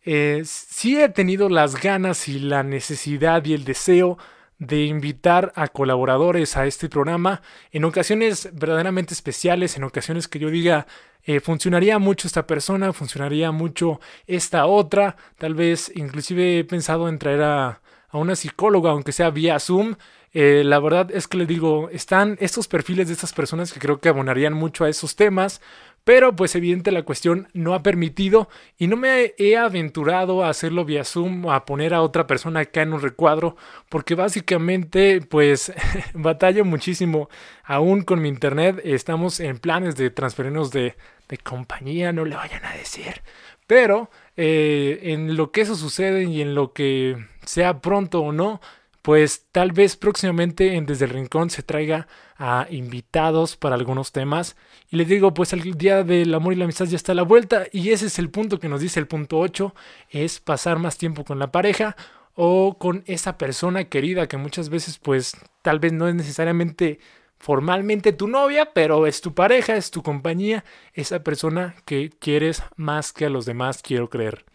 S1: Eh, sí he tenido las ganas y la necesidad y el deseo de invitar a colaboradores a este programa en ocasiones verdaderamente especiales, en ocasiones que yo diga, eh, funcionaría mucho esta persona, funcionaría mucho esta otra, tal vez inclusive he pensado en traer a, a una psicóloga, aunque sea vía Zoom. Eh, la verdad es que le digo, están estos perfiles de estas personas que creo que abonarían mucho a esos temas, pero pues evidente la cuestión no ha permitido y no me he aventurado a hacerlo vía Zoom a poner a otra persona acá en un recuadro porque básicamente pues [LAUGHS] batallo muchísimo aún con mi internet. Estamos en planes de transferirnos de, de compañía, no le vayan a decir. Pero eh, en lo que eso sucede y en lo que sea pronto o no, pues tal vez próximamente en Desde el Rincón se traiga a invitados para algunos temas. Y les digo, pues el Día del Amor y la Amistad ya está a la vuelta y ese es el punto que nos dice el punto 8, es pasar más tiempo con la pareja o con esa persona querida que muchas veces pues tal vez no es necesariamente formalmente tu novia, pero es tu pareja, es tu compañía, esa persona que quieres más que a los demás, quiero creer.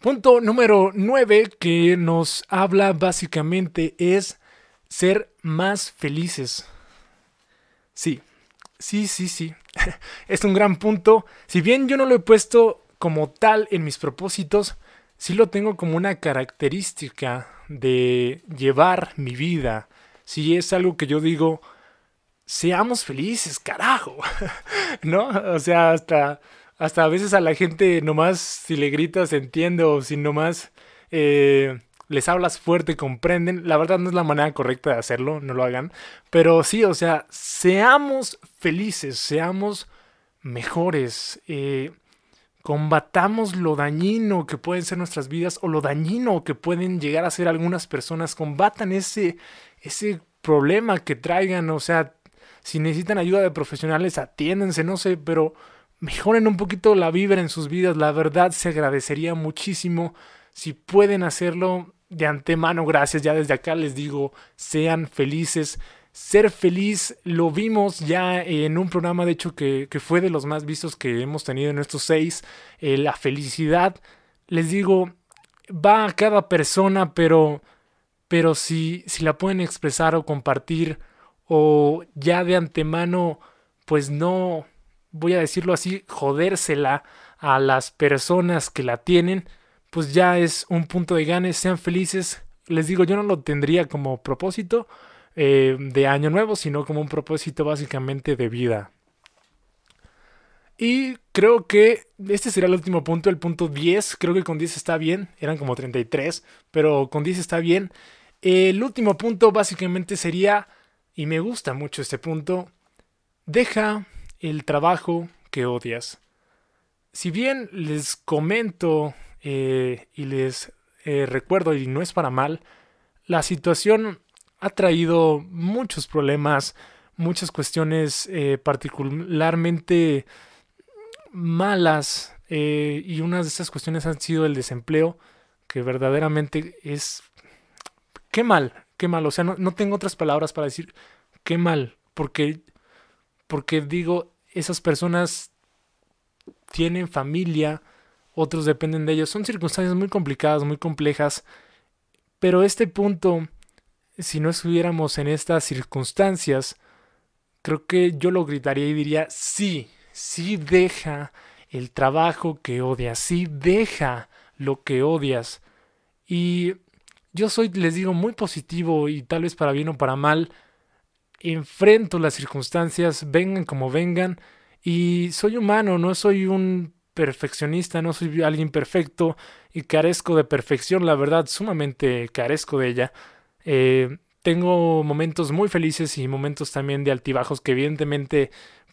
S1: Punto número 9 que nos habla básicamente es ser más felices. Sí, sí, sí, sí. [LAUGHS] es un gran punto. Si bien yo no lo he puesto como tal en mis propósitos, sí lo tengo como una característica de llevar mi vida. Si es algo que yo digo, seamos felices, carajo. [LAUGHS] ¿No? O sea, hasta hasta a veces a la gente nomás si le gritas entiende o si nomás eh, les hablas fuerte comprenden. La verdad no es la manera correcta de hacerlo, no lo hagan. Pero sí, o sea, seamos felices, seamos mejores. Eh, combatamos lo dañino que pueden ser nuestras vidas o lo dañino que pueden llegar a ser algunas personas. Combatan ese, ese problema que traigan. O sea, si necesitan ayuda de profesionales, atiéndense, no sé, pero mejoren un poquito la vibra en sus vidas. La verdad se agradecería muchísimo si pueden hacerlo de antemano. Gracias, ya desde acá les digo, sean felices. Ser feliz lo vimos ya en un programa, de hecho, que, fue de los más vistos que hemos tenido en estos seis. Eh, la felicidad, les digo, va a cada persona, pero, pero si, si la pueden expresar o compartir o ya de antemano, pues no, voy a decirlo así, jodérsela a las personas que la tienen, pues ya es un punto de gane, sean felices. Les digo, yo no lo tendría como propósito eh, de año nuevo, sino como un propósito básicamente de vida. Y creo que este será el último punto, el punto 10. Creo que con 10 está bien. Eran como 33, pero con 10 está bien. El último punto básicamente sería, y me gusta mucho este punto, deja el trabajo que odias. Si bien les comento eh, y les eh, recuerdo, y no es para mal, la situación ha traído muchos problemas, muchas cuestiones eh, particularmente malas y una de esas cuestiones han sido el desempleo, que verdaderamente es... Qué mal, qué mal. O sea, no, no tengo otras palabras para decir qué mal, porque, porque digo, esas personas tienen familia, otros dependen de ellos. Son circunstancias muy complicadas, muy complejas, pero este punto, si no estuviéramos en estas circunstancias, creo que yo lo gritaría y diría, sí, sí deja el trabajo que odias, sí deja lo que odias. Y yo soy, les digo, muy positivo y tal vez para bien o para mal. Enfrento las circunstancias, vengan como vengan. Y soy humano, no soy un perfeccionista, no soy alguien perfecto y carezco de perfección, la verdad, sumamente carezco de ella. Eh, tengo momentos muy felices y momentos también de altibajos que evidentemente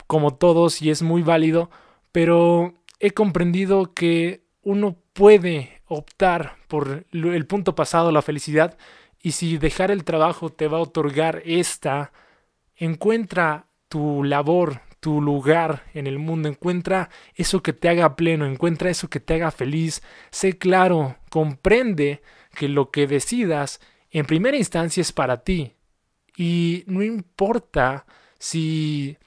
S1: como todos y es muy válido, pero he comprendido que uno puede optar por el punto pasado, la felicidad, y si dejar el trabajo te va a otorgar esta, encuentra tu labor, tu lugar en el mundo, encuentra eso que te haga pleno, encuentra eso que te haga feliz, sé claro, comprende que lo que decidas en primera instancia es para ti. Y no importa si,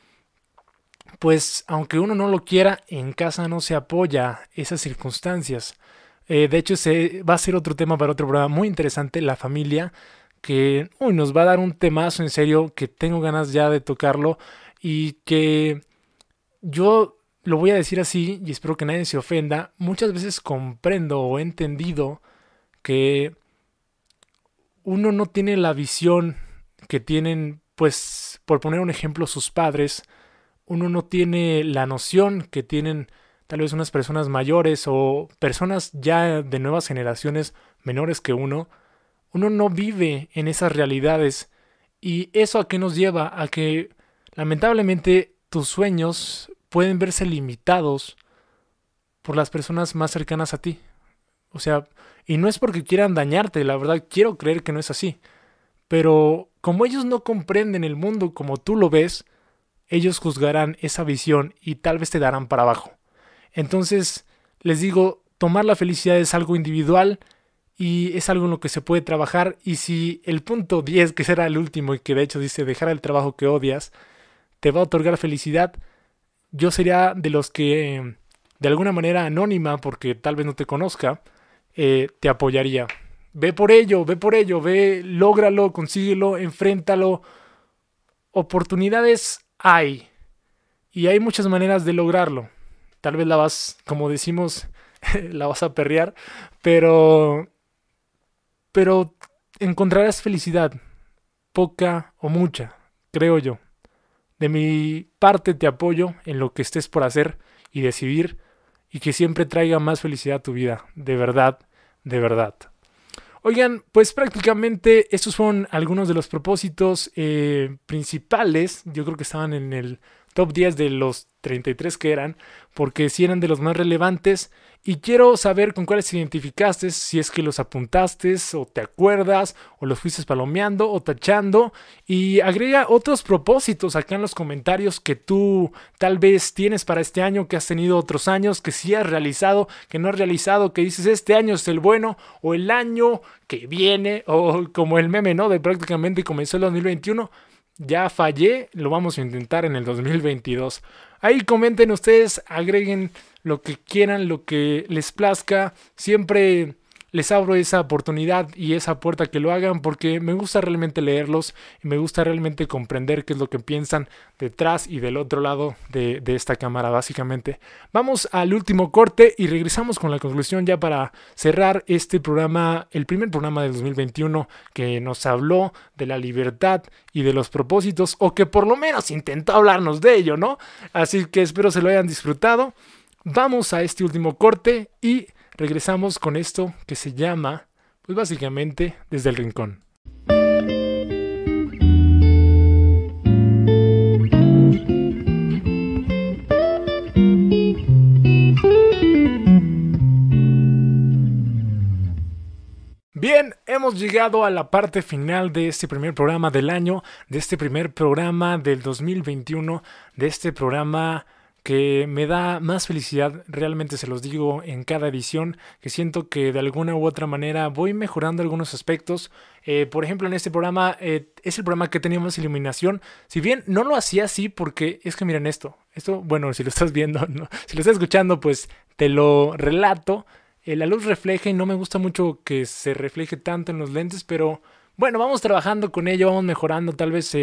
S1: pues, aunque uno no lo quiera, en casa no se apoya esas circunstancias. Eh, de hecho, se, va a ser otro tema para otro programa muy interesante, la familia, que uy, nos va a dar un temazo en serio que tengo ganas ya de tocarlo y que yo lo voy a decir así y espero que nadie se ofenda. Muchas veces comprendo o he entendido que uno no tiene la visión que tienen, pues, por poner un ejemplo, sus padres, uno no tiene la noción que tienen tal vez unas personas mayores o personas ya de nuevas generaciones menores que uno, uno no vive en esas realidades. ¿Y eso a qué nos lleva? A que lamentablemente tus sueños pueden verse limitados por las personas más cercanas a ti. O sea, y no es porque quieran dañarte, la verdad quiero creer que no es así. Pero como ellos no comprenden el mundo como tú lo ves, ellos juzgarán esa visión y tal vez te darán para abajo. Entonces, les digo, tomar la felicidad es algo individual y es algo en lo que se puede trabajar y si el punto 10, que será el último y que de hecho dice dejar el trabajo que odias, te va a otorgar felicidad, yo sería de los que de alguna manera anónima, porque tal vez no te conozca, eh, te apoyaría. Ve por ello, ve por ello, ve, lógralo, consíguelo, enfréntalo. Oportunidades hay. Y hay muchas maneras de lograrlo. Tal vez la vas, como decimos, [LAUGHS] la vas a perrear, pero pero encontrarás felicidad, poca o mucha, creo yo. De mi parte te apoyo en lo que estés por hacer y decidir y que siempre traiga más felicidad a tu vida, de verdad, de verdad. Oigan, pues prácticamente estos fueron algunos de los propósitos eh, principales, yo creo que estaban en el top 10 de los 33 que eran, porque si eran de los más relevantes. Y quiero saber con cuáles identificaste, si es que los apuntaste o te acuerdas o los fuiste palomeando o tachando. Y agrega otros propósitos acá en los comentarios que tú tal vez tienes para este año, que has tenido otros años, que sí has realizado, que no has realizado, que dices este año es el bueno o el año que viene o como el meme, ¿no? De prácticamente comenzó el 2021 ya fallé, lo vamos a intentar en el 2022. Ahí comenten ustedes, agreguen lo que quieran, lo que les plazca. Siempre les abro esa oportunidad y esa puerta que lo hagan porque me gusta realmente leerlos y me gusta realmente comprender qué es lo que piensan detrás y del otro lado de, esta cámara básicamente. Vamos al último corte y regresamos con la conclusión ya para cerrar este programa, el primer programa del 2021 que nos habló de la libertad y de los propósitos o que por lo menos intentó hablarnos de ello, ¿no? Así que espero se lo hayan disfrutado. Vamos a este último corte y regresamos con esto que se llama, pues básicamente, desde el rincón. Bien, hemos llegado a la parte final de este primer programa del año, de este primer programa del 2021, de este programa que me da más felicidad, realmente se los digo en cada edición, que siento que de alguna u otra manera voy mejorando algunos aspectos. Eh, por ejemplo, en este programa eh, es el programa que tenía más iluminación. Si bien no lo hacía así, porque es que miren esto. Esto, bueno, si lo estás viendo, [LAUGHS] si lo estás escuchando, pues te lo relato. Eh, la luz refleja y no me gusta mucho que se refleje tanto en los lentes, pero bueno, vamos trabajando con ello, vamos mejorando, tal vez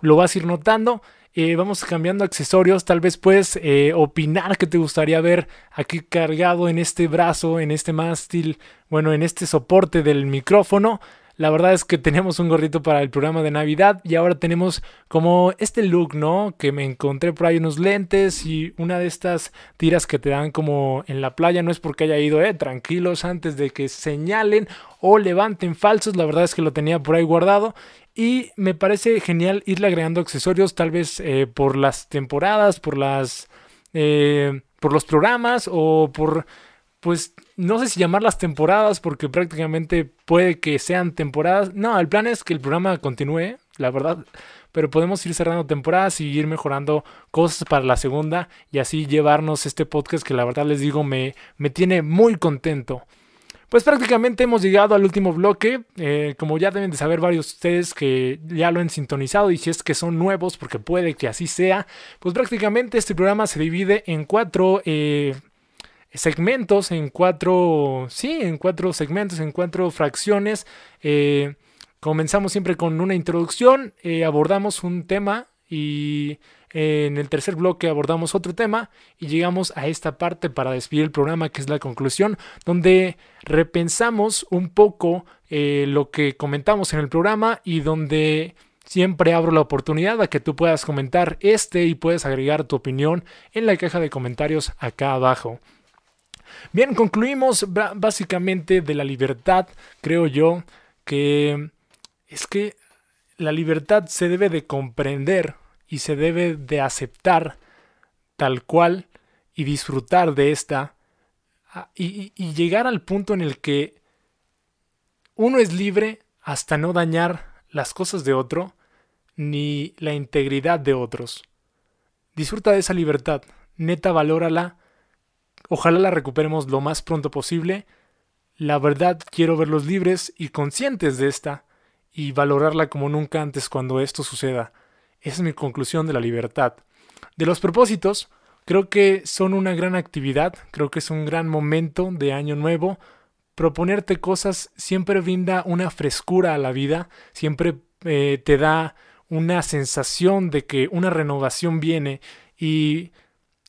S1: lo vas a ir notando. Eh, vamos cambiando accesorios. Tal vez puedes eh, opinar que te gustaría ver aquí cargado en este brazo, en este mástil, bueno, en este soporte del micrófono. La verdad es que teníamos un gorrito para el programa de Navidad y ahora tenemos como este look, ¿no? Que me encontré por ahí unos lentes y una de estas tiras que te dan como en la playa. No es porque haya ido, eh, tranquilos antes de que señalen o levanten falsos. La verdad es que lo tenía por ahí guardado y me parece genial irle agregando accesorios, tal vez eh, por las temporadas, por las. Eh, por los programas o por. Pues no sé si llamarlas temporadas, porque prácticamente puede que sean temporadas. No, el plan es que el programa continúe, la verdad. Pero podemos ir cerrando temporadas y ir mejorando cosas para la segunda y así llevarnos este podcast que la verdad les digo me, me tiene muy contento. Pues prácticamente hemos llegado al último bloque. Eh, como ya deben de saber varios de ustedes que ya lo han sintonizado y si es que son nuevos, porque puede que así sea, pues prácticamente este programa se divide en cuatro eh, segmentos, en cuatro, sí, en cuatro segmentos, en cuatro fracciones. Eh, comenzamos siempre con una introducción, abordamos un tema y en el tercer bloque abordamos otro tema y llegamos a esta parte para despedir el programa que es la conclusión, donde repensamos un poco eh, lo que comentamos en el programa y donde siempre abro la oportunidad a que tú puedas comentar este y puedes agregar tu opinión en la caja de comentarios acá abajo. Bien, concluimos básicamente de la libertad, creo yo, que es que la libertad se debe de comprender y se debe de aceptar tal cual y disfrutar de esta ah, y, llegar al punto en el que uno es libre hasta no dañar las cosas de otro ni la integridad de otros. Disfruta de esa libertad, neta valórala, ojalá la recuperemos lo más pronto posible. La verdad quiero verlos libres y conscientes de esta y valorarla como nunca antes cuando esto suceda. Esa es mi conclusión de la libertad. De los propósitos, creo que son una gran actividad, creo que es un gran momento de año nuevo. Proponerte cosas siempre brinda una frescura a la vida, siempre eh, te da una sensación de que una renovación viene y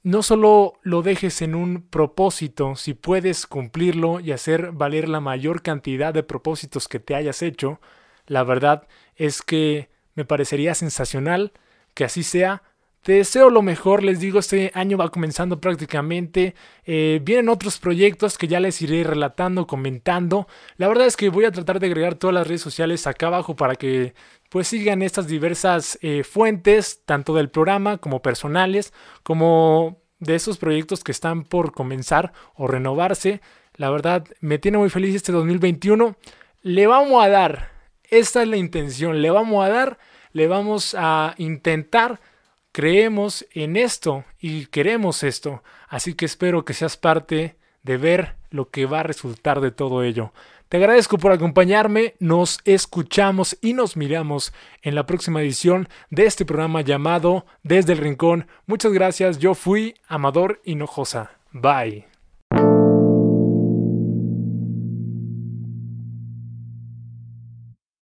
S1: no solo lo dejes en un propósito, si puedes cumplirlo y hacer valer la mayor cantidad de propósitos que te hayas hecho, la verdad es que me parecería sensacional que así sea. Te deseo lo mejor, les digo, este año va comenzando prácticamente. Eh, vienen otros proyectos que ya les iré relatando, comentando. La verdad es que voy a tratar de agregar todas las redes sociales acá abajo para que pues sigan estas diversas eh, fuentes, tanto del programa como personales, como de esos proyectos que están por comenzar o renovarse. La verdad, me tiene muy feliz este 2021. Le vamos a dar esta es la intención. Le vamos a dar, le vamos a intentar. Creemos en esto y queremos esto. Así que espero que seas parte de ver lo que va a resultar de todo ello. Te agradezco por acompañarme, nos escuchamos y nos miramos en la próxima edición de este programa llamado Desde el Rincón. Muchas gracias, yo fui Amador Hinojosa. Bye.